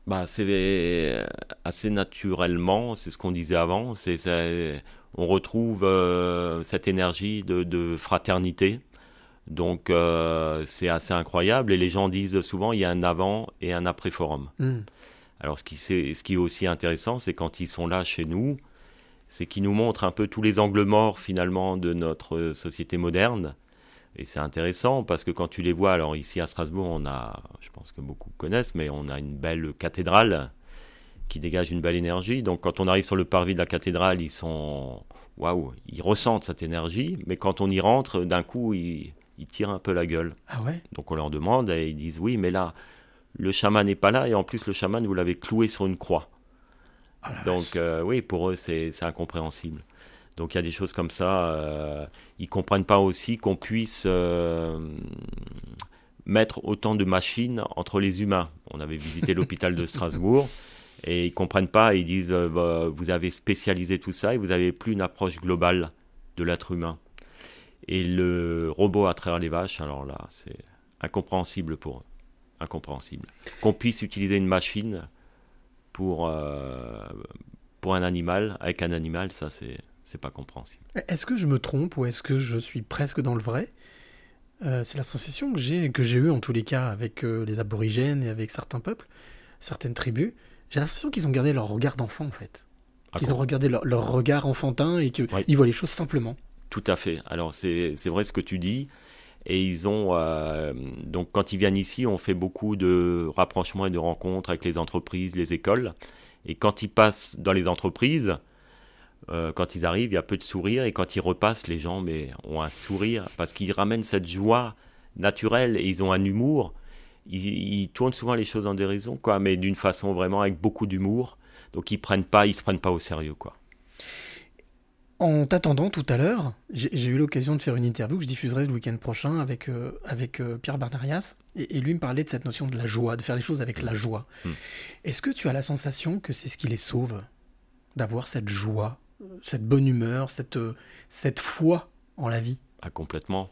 Bah, c'est euh, assez naturellement, c'est ce qu'on disait avant, c'est, c'est- on retrouve euh, cette énergie de, de fraternité. Donc euh, c'est assez incroyable et les gens disent souvent il y a un avant et un après forum. Hmm. Alors ce qui, ce qui est aussi intéressant, c'est quand ils sont là chez nous, c'est qu'ils nous montrent un peu tous les angles morts finalement de notre société moderne. Et c'est intéressant parce que quand tu les vois, alors ici à Strasbourg, on a, je pense que beaucoup connaissent, mais on a une belle cathédrale qui dégage une belle énergie. Donc quand on arrive sur le parvis de la cathédrale, ils sont, waouh, ils ressentent cette énergie. Mais quand on y rentre, d'un coup, ils, ils tirent un peu la gueule. Ah ouais? Donc on leur demande et ils disent oui, mais là, le chaman n'est pas là et en plus le chaman, vous l'avez cloué sur une croix. Ah Donc euh, oui, pour eux, c'est incompréhensible. Donc il y a des choses comme ça. euh, ils comprennent pas aussi qu'on puisse euh, mettre autant de machines entre les humains. On avait visité l'hôpital de Strasbourg et ils comprennent pas. Ils disent euh, vous avez spécialisé tout ça et vous avez plus une approche globale de l'être humain. Et le robot à travers les vaches, alors là, c'est incompréhensible pour eux. Incompréhensible. Qu'on puisse utiliser une machine pour, euh, pour un animal, avec un animal, ça, c'est, c'est pas compréhensible. Est-ce que je me trompe ou est-ce que je suis presque dans le vrai? Euh, C'est la sensation que j'ai, que j'ai eue en tous les cas avec euh, les aborigènes et avec certains peuples, certaines tribus. J'ai l'impression qu'ils ont gardé leur regard d'enfant en fait. Ah, Qu'ils ont regardé leur, leur regard enfantin et qu'ils Ouais. voient les choses simplement. Tout à fait. Alors c'est vrai ce que tu dis. Et ils ont euh, donc quand ils viennent ici, on fait beaucoup de rapprochements et de rencontres avec les entreprises, les écoles. Et quand ils passent dans les entreprises, euh, quand ils arrivent, il y a peu de sourires. Et quand ils repassent, les gens mais, ont un sourire parce qu'ils ramènent cette joie naturelle et ils ont un humour. Ils, ils tournent souvent les choses en dérision, quoi, mais d'une façon vraiment avec beaucoup d'humour. Donc ils prennent pas, ils se prennent pas au sérieux, quoi. En t'attendant tout à l'heure, j'ai eu l'occasion de faire une interview que je diffuserai le week-end prochain avec, euh, avec euh, Pierre Bernarias. Et, et lui me parlait de cette notion de la joie, de faire les choses avec la joie. Mm. Est-ce que tu as la sensation que c'est ce qui les sauve D'avoir cette joie, euh, cette bonne humeur, cette, cette foi en la vie? Ah, complètement.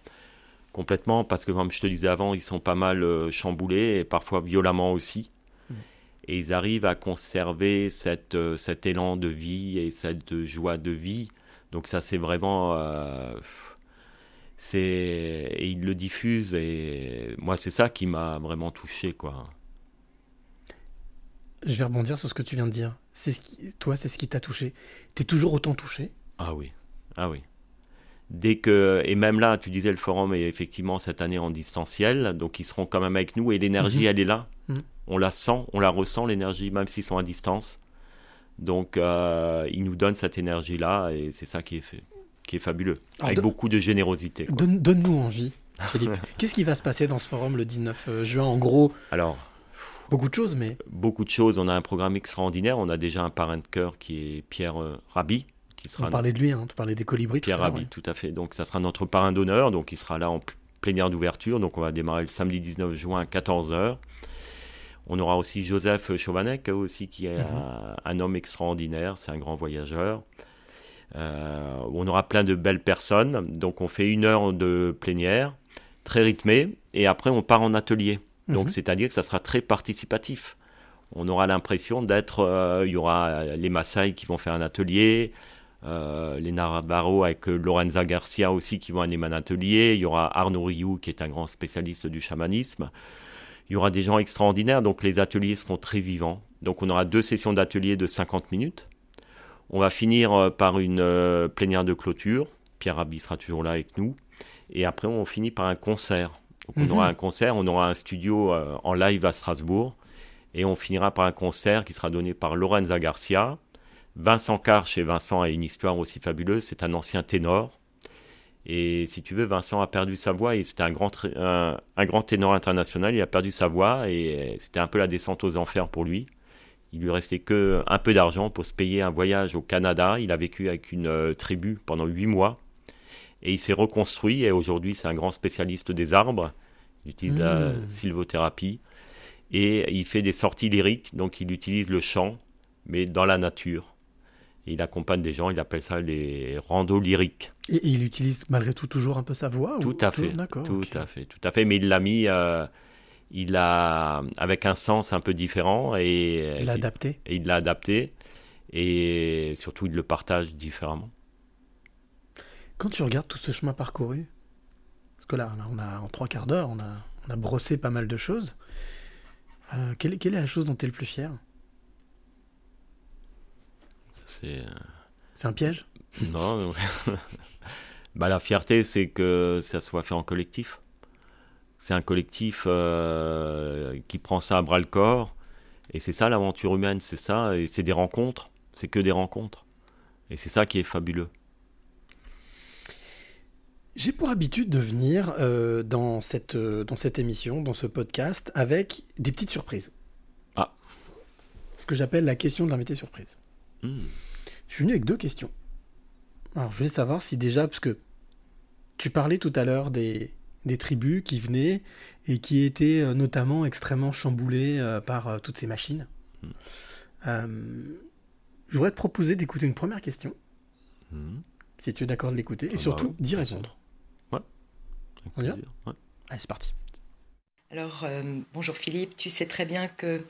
Complètement, parce que comme je te disais avant, ils sont pas mal euh, chamboulés et parfois violemment aussi. Mm. Et ils arrivent à conserver cette, cet élan de vie et cette joie de vie. Donc ça, c'est vraiment... euh, c'est et ils le diffusent et moi c'est ça qui m'a vraiment touché quoi. Je vais rebondir sur ce que tu viens de dire. C'est ce qui, toi, c'est ce qui t'a touché. T'es toujours autant touché? Ah oui, ah oui. Dès que et même là, tu disais le forum est effectivement cette année en distanciel, donc ils seront quand même avec nous et l'énergie Mhm. elle est là. Mhm. On la sent, on la ressent l'énergie même s'ils sont à distance. Donc euh, ils nous donnent cette énergie là et c'est ça qui est fait, qui est fabuleux, Alors, avec beaucoup de générosité. Donne- Donne-nous envie, Philippe. Qu'est-ce qui va se passer dans ce forum le 19 euh, juin En gros, Alors beaucoup de choses, mais beaucoup de choses. On a un programme extraordinaire. On a déjà un parrain de cœur qui est Pierre euh, Rabhi, qui sera on parlait de lui, hein, tu parlais des colibris. tout Pierre à l'heure, Rabhi, ouais. tout à fait. Donc ça sera notre parrain d'honneur. Donc il sera là en pl- plénière d'ouverture. Donc on va démarrer le samedi 19 juin à 14h. On aura aussi Joseph Chauvanec aussi qui est Mhm. un, un homme extraordinaire. C'est un grand voyageur. Euh, on aura plein de belles personnes. Donc on fait une heure de plénière, très rythmée. Et après on part en atelier. Donc Mhm. c'est-à-dire que ça sera très participatif. On aura l'impression d'être, euh, il y aura euh, les Maasai qui vont faire un atelier, euh, les Navarro avec Lorenza Garcia aussi qui vont animer un atelier, il y aura Arnaud Rioux qui est un grand spécialiste du chamanisme, il y aura des gens extraordinaires, donc les ateliers seront très vivants. Donc on aura deux sessions d'atelier de 50 minutes. On va finir euh, par une euh, plénière de clôture, Pierre Rabhi sera toujours là avec nous, et après on finit par un concert. Donc on Mhm. aura un concert, on aura un studio euh, en live à Strasbourg, et on finira par un concert qui sera donné par Lorenza Garcia. Vincent Carr chez Vincent a une histoire aussi fabuleuse, c'est un ancien ténor. Et si tu veux, Vincent a perdu sa voix et c'était un grand, tr- un, un grand ténor international. Il a perdu sa voix et c'était un peu la descente aux enfers pour lui. Il lui restait que un peu d'argent pour se payer un voyage au Canada. Il a vécu avec une euh, tribu pendant huit mois et il s'est reconstruit. Et aujourd'hui, c'est un grand spécialiste des arbres. Il utilise la Mmh. sylvothérapie et il fait des sorties lyriques. Donc, il utilise le chant, mais dans la nature. Et il accompagne des gens. Il appelle ça les randos lyriques. Et, et il utilise malgré tout toujours un peu sa voix Tout ou- à fait, D'accord. tout ok. à fait, tout à fait. Mais il l'a mis, euh, il a avec un sens un peu différent et Il a c'est- adapté. et il l'a adapté et surtout il le partage différemment. Quand tu regardes tout ce chemin parcouru, parce que là, on a en trois quarts d'heure, on a, on a brossé pas mal de choses. euh, quelle, quelle est la chose dont tu es le plus fier? C'est C'est un piège? Non. bah la fierté c'est que ça soit fait en collectif. C'est un collectif euh, qui prend ça à bras le corps et c'est ça l'aventure humaine, c'est ça et c'est des rencontres, c'est que des rencontres et c'est ça qui est fabuleux. J'ai pour habitude de venir euh, dans, cette, euh, dans cette émission, dans ce podcast, avec des petites surprises. Ah. Ce que j'appelle la question de l'invité surprise. Hmm. Je suis venu avec deux questions. Alors, je voulais savoir si déjà, parce que tu parlais tout à l'heure des, des tribus qui venaient et qui étaient euh, notamment extrêmement chamboulées euh, par euh, toutes ces machines. Mm. Euh, je voudrais te proposer d'écouter une première question, Mhm. si tu es d'accord de l'écouter, et Ah bah surtout oui, d'y répondre. Avec On y va ouais. Allez, c'est parti. Alors, euh, bonjour Philippe, tu sais très bien que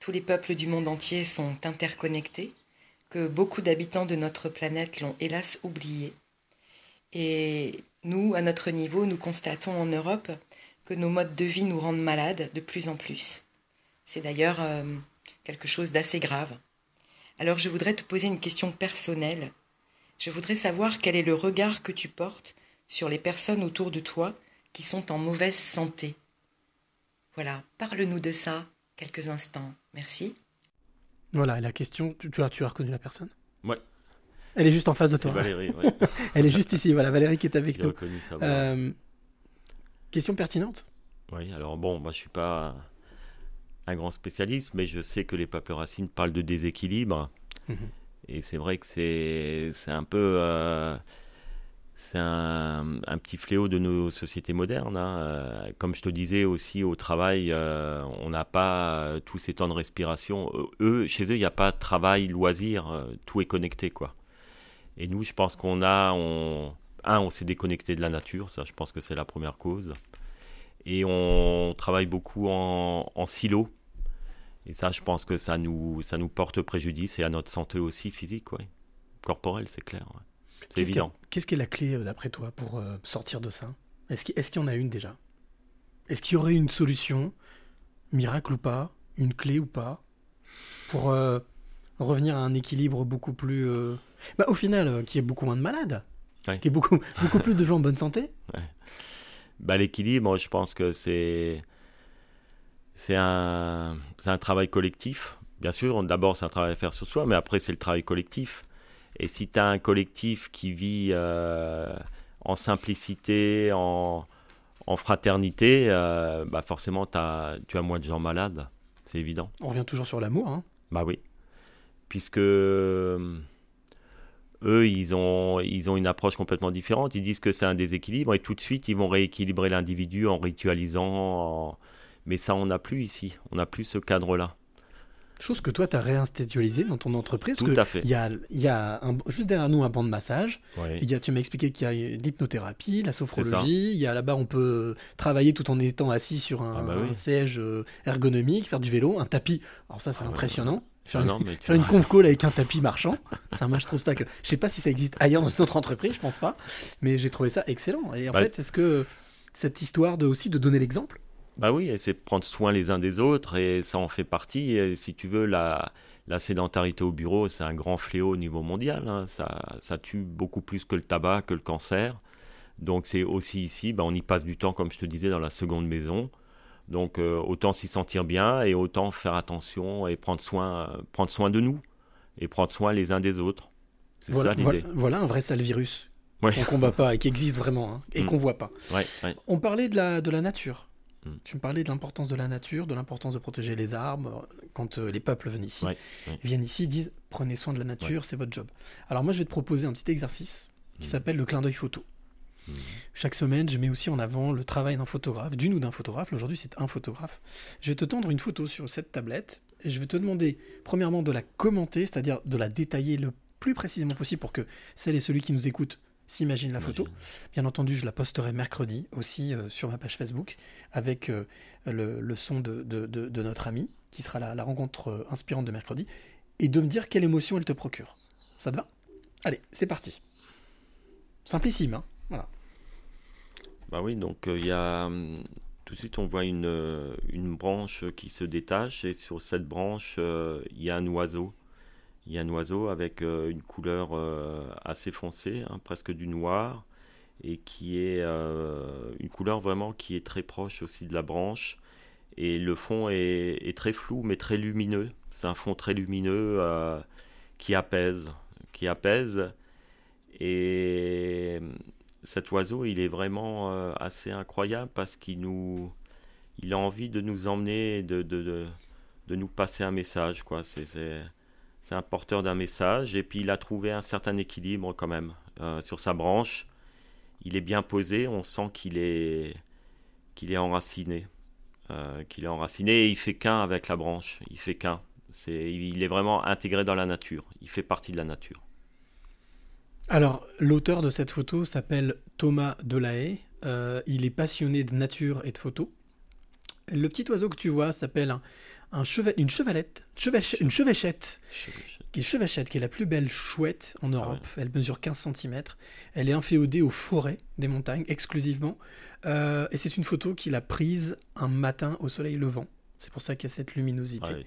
tous les peuples du monde entier sont interconnectés, beaucoup d'habitants de notre planète l'ont hélas oublié. Et nous, à notre niveau, nous constatons en Europe que nos modes de vie nous rendent malades de plus en plus. C'est d'ailleurs euh, quelque chose d'assez grave. Alors je voudrais te poser une question personnelle. Je voudrais savoir quel est le regard que tu portes sur les personnes autour de toi qui sont en mauvaise santé. Voilà, parle-nous de ça quelques instants. Merci. Voilà, et la question, tu, tu as, tu as reconnu la personne? Ouais. Elle est juste en face de toi. Valérie, ouais. Elle est juste ici, voilà, Valérie qui est avec nous. reconnu voix. Euh, question pertinente? Oui, alors bon, moi je suis pas un grand spécialiste, mais je sais que les peuples racines parlent de déséquilibre. Mhm. Et c'est vrai que c'est c'est un peu euh, c'est un, petit fléau de nos sociétés modernes. hein. Euh, Comme je te disais aussi au travail, euh, on n'a pas euh, tous ces temps de respiration. Eux, chez eux, il n'y a pas de travail, loisir, tout est connecté quoi. Et nous, je pense qu'on a, un, on s'est déconnecté de la nature, ça, je pense que c'est la première cause. Et on travaille beaucoup en, en silo. Et ça, je pense que ça nous, ça nous porte préjudice et à notre santé aussi physique, ouais. corporelle, c'est clair. C'est Qu'est-ce évident. Qu'est-ce qui est la clé, euh, d'après toi, pour euh, sortir de ça? Est-ce qu'il qu'il y en a une déjà? Est-ce qu'il y aurait une solution, miracle ou pas, une clé ou pas, pour euh, revenir à un équilibre beaucoup plus... euh, Bah, au final, euh, qui est beaucoup moins de malades, Ouais. qui est beaucoup, beaucoup plus de gens en bonne santé? Bah, L'équilibre, je pense que c'est c'est un, c'est un travail collectif. Bien sûr, d'abord, c'est un travail à faire sur soi, mais après, c'est le travail collectif. Et si tu as un collectif qui vit euh, en simplicité, en, en fraternité, euh, bah forcément, tu as moins de gens malades. C'est évident. On revient toujours sur l'amour, hein Bah oui. Puisque euh, eux, ils ont, ils ont une approche complètement différente. Ils disent que c'est un déséquilibre et tout de suite, ils vont rééquilibrer l'individu en ritualisant. en- Mais ça, on n'a plus ici. On n'a plus ce cadre-là. Chose que toi, tu as réinstitualisé dans ton entreprise. Tout à fait. Il y a, il y a un- juste derrière nous un banc de massage. Y a, tu m'as expliqué qu'il y a l'hypnothérapie, la sophrologie. Il y a là-bas, on peut travailler tout en étant assis sur un, Ah bah oui. un siège euh, ergonomique, faire du vélo, un tapis. Alors ça, c'est Ah ouais, impressionnant. Faire, Ah une, non, faire une conf call avec un tapis marchand. ça, moi, je trouve ça que. Je sais pas si ça existe ailleurs dans d'autres entreprises, je pense pas. Mais j'ai trouvé ça excellent. Et en Bah, fait, est-ce que cette histoire de aussi de donner l'exemple Bah oui, et c'est prendre soin les uns des autres et ça en fait partie. Et si tu veux, la, la sédentarité au bureau, c'est un grand fléau au niveau mondial. hein. Ça, ça tue beaucoup plus que le tabac, que le cancer. Donc c'est aussi ici, bah, on y passe du temps, comme je te disais, dans la seconde maison. Donc euh, autant s'y sentir bien et autant faire attention et prendre soin, euh, prendre soin de nous et prendre soin les uns des autres. C'est voilà, ça l'idée. voilà un vrai sale virus Ouais. qu'on combat pas et qui existe vraiment hein, et Mm. qu'on voit pas. Ouais, ouais. On parlait de la, de la nature. Tu me parlais de l'importance de la nature, de l'importance de protéger les arbres. Quand euh, les peuples viennent ici, Ouais, ouais. viennent ici, disent prenez soin de la nature, c'est votre job. Alors moi, je vais te proposer un petit exercice qui Mm. s'appelle le clin d'œil photo. Mm. Chaque semaine, je mets aussi en avant le travail d'un photographe, d'une ou d'un photographe. Aujourd'hui, c'est un photographe. Je vais te tendre une photo sur cette tablette et je vais te demander, premièrement, de la commenter, c'est-à-dire de la détailler le plus précisément possible pour que celle et celui qui nous écoute s'imaginent la photo. Bien entendu, je la posterai mercredi aussi euh, sur ma page Facebook avec euh, le, le son de, de- de- de notre ami qui sera la, la rencontre euh, inspirante de mercredi et de me dire quelle émotion elle te procure. Ça te va? Allez, c'est parti. Simplissime, hein Voilà. Bah oui, donc il y a hum, tout de suite on voit une, une branche qui se détache et sur cette branche il y a un oiseau. Il y a un oiseau avec euh, une couleur euh, assez foncée, hein, presque du noir, et qui est euh, une couleur vraiment qui est très proche aussi de la branche. Et le fond est, très flou mais très lumineux. C'est un fond très lumineux qui apaise, qui apaise. Et cet oiseau, il est vraiment assez incroyable parce qu'il nous, il a envie de nous emmener, de, de, de, nous passer un message, quoi. C'est, un porteur d'un message et puis il a trouvé un certain équilibre quand même. euh, sur sa branche. Il est bien posé, on sent qu'il est, qu'il est enraciné. Euh, qu'il est enraciné et il fait qu'un avec la branche. Il fait qu'un. C'est, il est vraiment intégré dans la nature. Il fait partie de la nature. Alors, l'auteur de cette photo s'appelle Thomas Delahaye. Euh, il est passionné de nature et de photos. Le petit oiseau que tu vois s'appelle un une chevalette, une chevêchette, qui est chevêchette, qui est la plus belle chouette en Europe. Elle mesure 15 cm. Elle est inféodée aux forêts des montagnes exclusivement. Euh, et c'est une photo qu'il a prise un matin au soleil levant. C'est pour ça qu'il y a cette luminosité. Ouais, bien.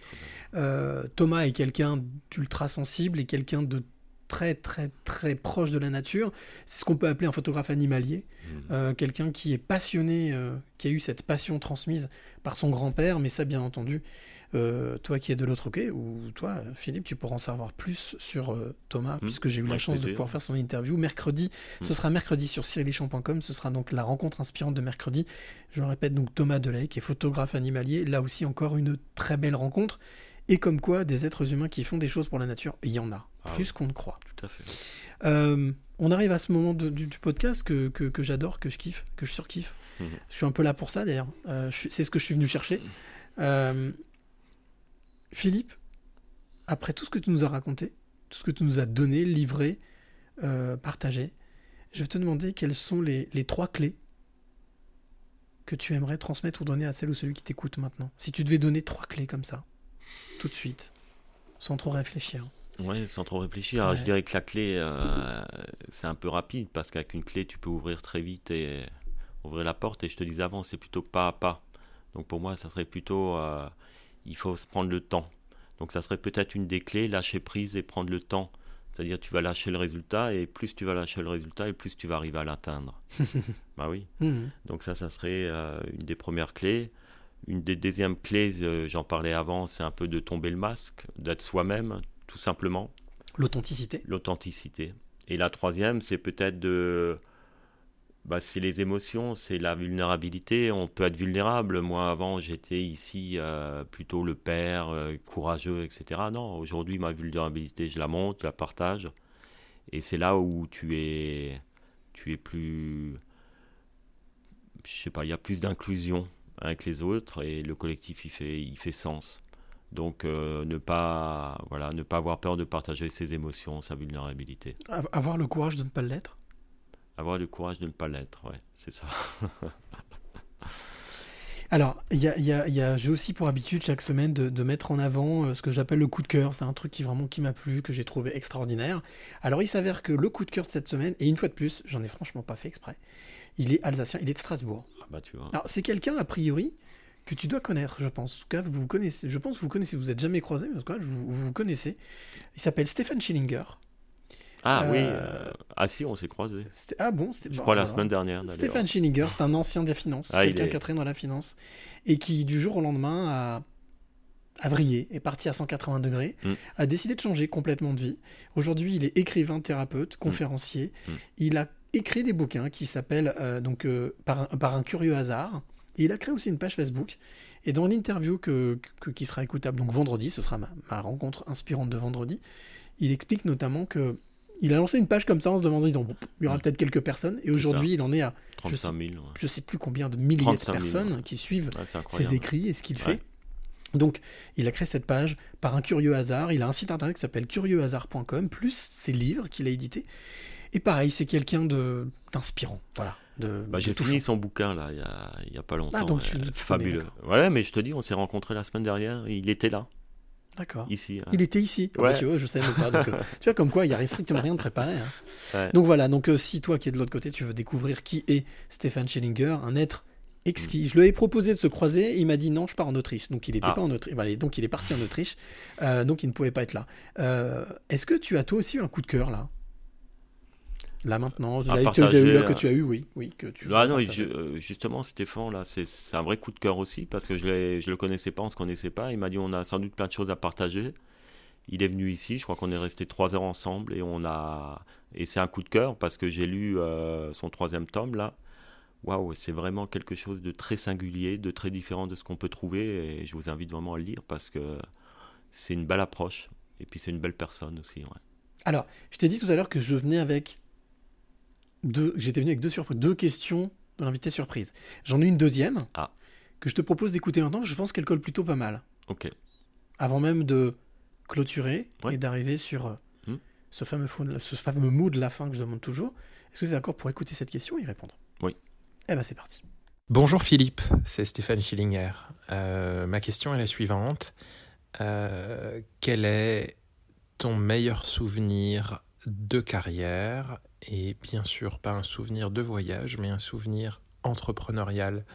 Euh, Thomas est quelqu'un d'ultra sensible et quelqu'un de très très très proche de la nature. C'est ce qu'on peut appeler un photographe animalier. Euh, quelqu'un qui est passionné, euh, qui a eu cette passion transmise par son grand-père, mais ça bien entendu, euh, toi qui es de l'autre côté, ou toi Philippe, tu pourras en savoir plus sur euh, Thomas, puisque j'ai eu la chance de pouvoir faire son interview mercredi. Ce Mm. sera mercredi sur cyrilichamp.com, ce sera donc la rencontre inspirante de mercredi. Je le répète donc Thomas Delay, qui est photographe animalier, là aussi encore une très belle rencontre. Et comme quoi, des êtres humains qui font des choses pour la nature, il y en a, Ah plus oui. qu'on ne croit. Tout à fait. Euh, on arrive à ce moment de- du, du podcast que, que- que j'adore, que je kiffe, que je surkiffe. Mhm. Je suis un peu là pour ça d'ailleurs. Euh, c'est ce que je suis venu chercher. Euh, Philippe, après tout ce que tu nous as raconté, tout ce que tu nous as donné, livré, euh, partagé, je vais te demander quelles sont les, les trois clés que tu aimerais transmettre ou donner à celle ou celui qui t'écoute maintenant. Si tu devais donner trois clés comme ça, tout de suite, sans trop réfléchir. Ouais, sans trop réfléchir. Alors. Je dirais que la clé, euh, c'est un peu rapide parce qu'avec une clé, tu peux ouvrir très vite et ouvrir la porte. Et je te disais avant, c'est plutôt pas à pas. Donc pour moi, ça serait plutôt, euh, il faut se prendre le temps. Donc ça serait peut-être une des clés, lâcher prise et prendre le temps. C'est-à-dire tu vas lâcher le résultat et plus tu vas lâcher le résultat et plus tu vas arriver à l'atteindre. bah oui. Mhm. Donc ça, ça serait euh, une des premières clés. Une des deuxièmes clés, euh, j'en parlais avant, c'est un peu de tomber le masque, d'être soi-même, tout simplement. L'authenticité. L'authenticité. Et la troisième, c'est peut-être de... Bah, c'est les émotions, c'est la vulnérabilité. On peut être vulnérable. Moi, avant, j'étais ici euh, plutôt le père, euh, courageux, etc. Non, aujourd'hui, ma vulnérabilité, je la monte, je la partage. Et c'est là où tu es, tu es plus... Je sais pas, il y a plus d'inclusion avec les autres et le collectif, il fait, il fait sens. Donc, euh, ne, pas, voilà, ne pas avoir peur de partager ses émotions, sa vulnérabilité. Av- Avoir le courage de ne pas l'être? Avoir le courage de ne pas l'être, ouais, c'est ça. Alors, il y a, il y a- il y a- j'ai aussi pour habitude chaque semaine de, de mettre en avant euh, ce que j'appelle le coup de cœur. C'est un truc qui vraiment qui m'a plu, que j'ai trouvé extraordinaire. Alors, il s'avère que le coup de cœur de cette semaine, et une fois de plus, j'en ai franchement pas fait exprès, il est alsacien, il est de Strasbourg. Ah bah, tu vois. Alors, c'est quelqu'un, a priori, que tu dois connaître, je pense. En tout cas, vous vous connaissez. Je pense que vous connaissez. Vous n'êtes jamais croisé, mais en tout cas, vous, vous connaissez. Il s'appelle Stéphane Schillinger. Ah oui, euh, ah si, on s'est croisés. Ah bon c'était- Je crois la semaine dernière. Stéphane Schillinger, c'est un ancien des finances, Ah, il quelqu'un est- qui a traîné dans la finance, et qui du jour au lendemain a, a vrillé, est parti à 180 degrés, Mm. a décidé de changer complètement de vie. Aujourd'hui, il est écrivain, thérapeute, conférencier. Mm. Il a écrit des bouquins qui s'appellent euh, donc euh, par, un, par un curieux hasard. Et il a créé aussi une page Facebook. Et dans l'interview que, que- qui sera écoutable donc vendredi, ce sera ma, ma rencontre inspirante de vendredi, il explique notamment que il a lancé une page comme ça en se demandant, bon, il y aura peut-être quelques personnes. Et aujourd'hui, il en est à je 35 sais, 000. ouais. je sais plus combien de milliers de 35 000, personnes ouais. qui suivent Ouais, ses écrits et ce qu'il fait. Donc, il a créé cette page par un curieux hasard. Il a un site internet qui s'appelle curieuxhasard.com, plus ses livres qu'il a édités. Et pareil, c'est quelqu'un de d'inspirant. Voilà. De, Bah, de j'ai fini son bouquin là, il y a, il y a pas longtemps. Ah, donc tu- tu fabuleux. Ouais, mais je te dis, on s'est rencontrés la semaine dernière. Il était là, D'accord. ici. Il était ici. Ah bah, Ouais. tu vois, je savais même pas. donc, euh, tu vois, comme quoi, il y a strictement rien de préparé. hein. Ouais. Donc voilà, donc euh, si toi qui es de l'autre côté, tu veux découvrir qui est Stéphane Schillinger, un être exquis. Je lui ai proposé de se croiser, il m'a dit non, je pars en Autriche. Donc il n'était Ah. pas en Autriche. Voilà, donc il est parti en Autriche, euh, donc il ne pouvait pas être là. Est-ce que tu as toi aussi eu un coup de cœur là? Là maintenant, À là, que, partager, là, que euh, tu as eu, oui, oui, que tu. Ah non, je- euh, justement, Stéphane, là, c'est c'est un vrai coup de cœur aussi, parce que je ne le connaissais pas, on ne se connaissait pas. Il m'a dit on a sans doute plein de choses à partager. Il est venu ici, je crois qu'on est resté trois heures ensemble, et on a et c'est un coup de cœur parce que j'ai lu euh, son troisième tome là. Waouh, c'est vraiment quelque chose de très singulier, de très différent de ce qu'on peut trouver, et je vous invite vraiment à le lire parce que c'est une belle approche, et puis c'est une belle personne aussi. Ouais. Alors, je t'ai dit tout à l'heure que je venais avec deux, j'étais venu avec deux surprises, deux questions de l'invité surprise. J'en ai une deuxième Ah. que je te propose d'écouter maintenant. Je pense qu'elle colle plutôt pas mal. Ok. Avant même de clôturer Ouais. et d'arriver sur euh, Hmm. ce, fameux fond- ce fameux mot de la fin que je demande toujours. Est-ce que tu es d'accord pour écouter cette question et y répondre? Oui. Eh ben c'est parti. Bonjour Philippe, c'est Stéphane Schillinger. Euh, ma question est la suivante. Euh, quel est ton meilleur souvenir de carrière? Et bien sûr, pas un souvenir de voyage, mais un souvenir entrepreneurial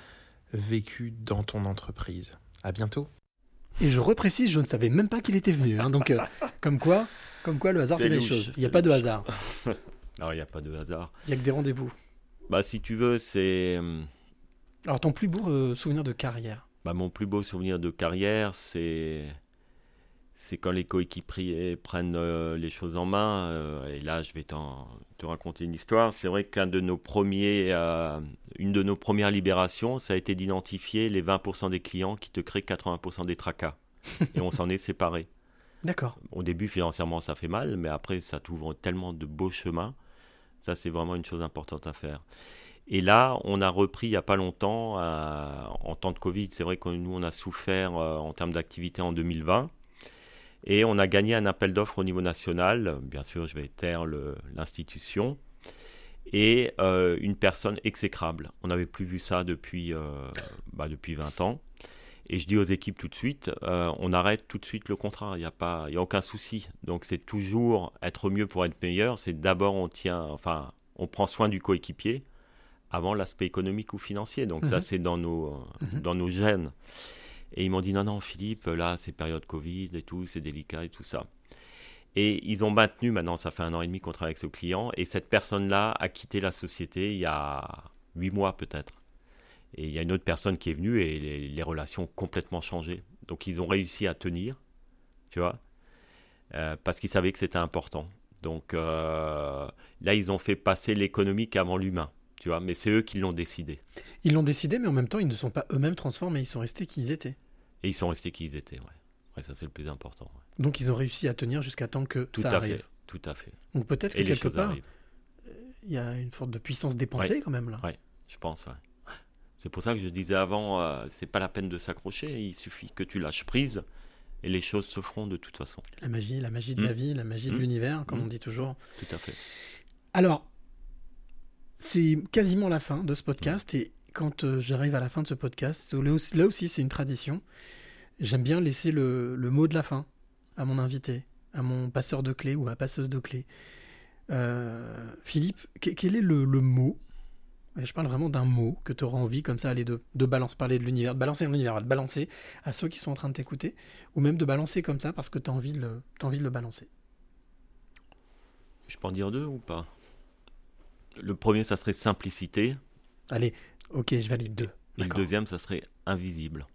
vécu dans ton entreprise. À bientôt. Et je reprécise, je ne savais même pas qu'il était venu. hein, donc, euh, comme quoi, comme quoi, le hasard fait les choses. Il n'y a pas de hasard. Alors, il n'y a pas de hasard. Il n'y a que des rendez-vous. Bah, si tu veux, c'est. hum, Alors, ton plus beau euh, souvenir de carrière Bah, mon plus beau souvenir de carrière, c'est c'est quand les coéquipiers prennent euh, les choses en main. euh, et là, je vais te raconter une histoire. C'est vrai qu'un de nos premiers, euh, une de nos premières libérations, ça a été d'identifier les 20% des clients qui te créent 80% des tracas. et on s'en est séparés. D'accord. Au début, financièrement, ça fait mal, mais après, ça t'ouvre tellement de beaux chemins. Ça, c'est vraiment une chose importante à faire. Et là, on a repris il n'y a pas longtemps, en temps de Covid. C'est vrai que nous, on a souffert en termes d'activité en 2020. Et on a gagné un appel d'offres au niveau national. Bien sûr, je vais taire l'institution. Et euh, une personne exécrable. On n'avait plus vu ça depuis, euh, bah, depuis 20 ans. Et je dis aux équipes tout de suite, euh, on arrête tout de suite le contrat. Il n'y a, pas- y a aucun souci. Donc c'est toujours être mieux pour être meilleur. C'est d'abord on tient, enfin, on prend soin du coéquipier avant l'aspect économique ou financier. Donc ça Mhm. c'est dans nos, euh, dans nos gènes. Et ils m'ont dit non non Philippe, là c'est période Covid et tout, c'est délicat et tout ça. Et ils ont maintenu, maintenant ça fait un an et demi qu'on travaille avec ce client, et cette personne-là a quitté la société il y a huit mois peut-être. Et il y a une autre personne qui est venue et les, relations ont complètement changé. Donc ils ont réussi à tenir, tu vois, euh, parce qu'ils savaient que c'était important. Donc euh, là, ils ont fait passer l'économique avant l'humain, tu vois, mais c'est eux qui l'ont décidé. Ils l'ont décidé, mais en même temps, ils ne sont pas eux-mêmes transformés. Ils sont restés qui ils étaient. Et ils sont restés qui ils étaient, ouais. Ouais, ça c'est le plus important. ouais. Donc, ils ont réussi à tenir jusqu'à temps que Tout ça à arrive. fait, tout à fait. Donc, peut-être que quelque part, arrivent. il y a une sorte de puissance dépensée Ouais. quand même là. Ouais, je pense, ouais. C'est pour ça que je disais avant, euh, c'est pas la peine de s'accrocher, il suffit que tu lâches prise et les choses se feront de toute façon. La magie, la magie de la vie, la magie de Mm. l'univers, comme Mm. on dit toujours. Tout à fait. Alors, c'est quasiment la fin de ce podcast et quand euh, j'arrive à la fin de ce podcast, là aussi, c'est une tradition. J'aime bien laisser le, le mot de la fin à mon invité, à mon passeur de clés ou ma passeuse de clés. Euh, Philippe, que- quel est le, le mot et Je parle vraiment d'un mot que tu auras envie, comme ça, aller de, de balance, parler de l'univers, de balancer l'univers, de balancer à ceux qui sont en train de t'écouter, ou même de balancer comme ça parce que tu as, envie de le- t'as envie de le balancer? Je peux en dire deux ou pas? Le premier, ça serait simplicité. Allez, ok, je valide deux. Et le deuxième, ça serait invisible.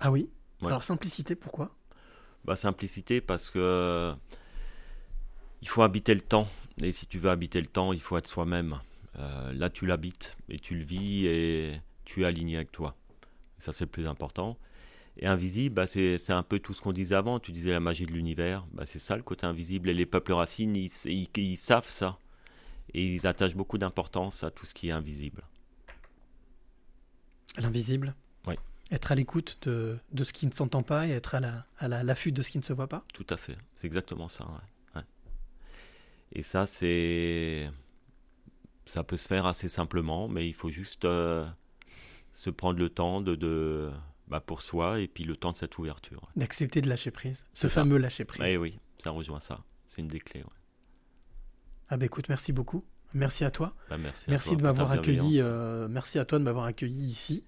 Ah oui Ouais. Alors, simplicité, pourquoi? Bah, simplicité parce que euh, il faut habiter le temps. Et si tu veux habiter le temps, il faut être soi-même. Euh, là, tu l'habites et tu le vis et tu es aligné avec toi. Ça, c'est le plus important. Et invisible, bah, c'est c'est un peu tout ce qu'on disait avant. Tu disais la magie de l'univers. Bah, c'est ça le côté invisible. Et les peuples racines, ils, ils- ils savent ça. Et ils attachent beaucoup d'importance à tout ce qui est invisible. L'invisible Oui, Être à l'écoute de, de ce qui ne s'entend pas et être à la- à la- l'affût de ce qui ne se voit pas tout à fait. C'est exactement ça. ouais. Ouais. Et ça, c'est. Ça peut se faire assez simplement, mais il faut juste euh, se prendre le temps de, de bah, pour soi et puis le temps de cette ouverture. D'accepter de lâcher prise. Ce ça. fameux lâcher prise. Eh oui, ça rejoint ça. C'est une des clés. Ah bah écoute, merci beaucoup. Merci à toi. Bah, merci à toi de m'avoir accueilli. euh, merci à toi de m'avoir accueilli ici,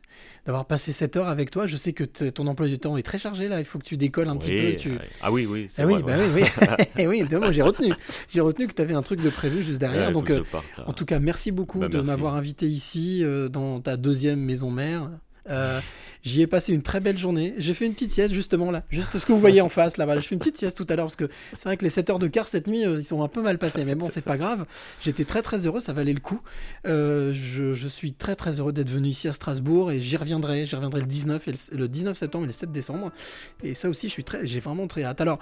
d'avoir passé cette heure avec toi. Je sais que ton emploi du temps est très chargé là. Il faut que tu décolles un petit peu. Tu... Ah oui, oui, c'est Ah oui, vrai, bah ouais. oui, oui. Eh oui, moi j'ai retenu. J'ai retenu que tu avais un truc de prévu juste derrière. Ouais, Donc, euh, parte, en tout cas, merci beaucoup Bah, de m'avoir invité ici euh, dans ta deuxième maison mère. Euh, J'y ai passé une très belle journée. J'ai fait une petite sieste justement là, juste ce que vous voyez en face là. Voilà, je fais une petite sieste tout à l'heure parce que c'est vrai que les 7 heures de quart cette nuit, euh, ils sont un peu mal passés. Mais bon, c'est pas grave. J'étais très très heureux, ça valait le coup. Euh, je, je suis très très heureux d'être venu ici à Strasbourg et j'y reviendrai. J'y reviendrai le 19 et le, le 19 septembre et le 7 décembre. Et ça aussi, je suis très, j'ai vraiment très hâte. Alors.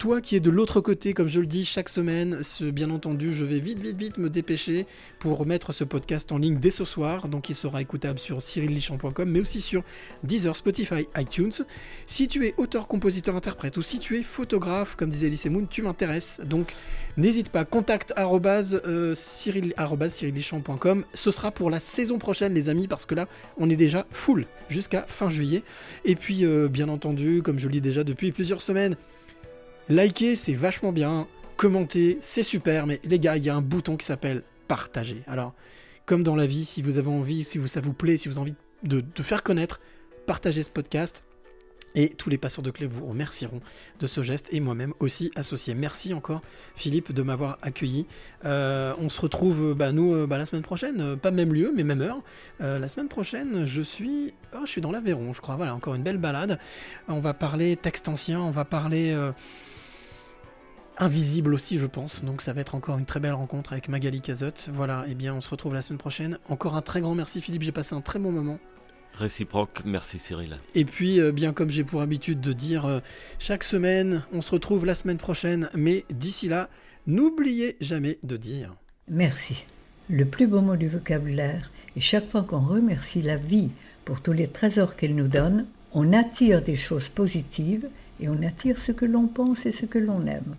Toi qui es de l'autre côté, comme je le dis chaque semaine, ce, bien entendu, je vais vite, vite, vite me dépêcher pour mettre ce podcast en ligne dès ce soir. Donc il sera écoutable sur cyrillichamp.com, mais aussi sur Deezer, Spotify, iTunes. Si tu es auteur, compositeur, interprète, ou si tu es photographe, comme disait Elise Moon, tu m'intéresses. Donc n'hésite pas, contact euh. Ce sera pour la saison prochaine, les amis, parce que là, on est déjà full jusqu'à fin juillet. Et puis, euh, bien entendu, comme je le dis déjà depuis plusieurs semaines, Liker, c'est vachement bien. Commenter, c'est super. Mais les gars, il y a un bouton qui s'appelle partager. Alors, comme dans la vie, si vous avez envie, si ça vous plaît, si vous avez envie de, faire connaître, partagez ce podcast. Et tous les passeurs de clés vous remercieront de ce geste et moi-même aussi associé. Merci encore Philippe de m'avoir accueilli. Euh, on se retrouve bah, nous euh, bah, la semaine prochaine, euh, pas même lieu mais même heure. La semaine prochaine je suis, oh, je suis dans l'Aveyron je crois. Voilà encore une belle balade. On va parler texte ancien, on va parler invisible aussi je pense. Donc ça va être encore une très belle rencontre avec Magali Cazotte. Voilà et bien on se retrouve la semaine prochaine. Encore un très grand merci Philippe, j'ai passé un très bon moment. Réciproque, merci Cyril. Et puis, euh, bien comme j'ai pour habitude de dire euh, chaque semaine, on se retrouve la semaine prochaine, mais d'ici là, n'oubliez jamais de dire. Merci. Le plus beau mot du vocabulaire, et chaque fois qu'on remercie la vie pour tous les trésors qu'elle nous donne, on attire des choses positives et on attire ce que l'on pense et ce que l'on aime.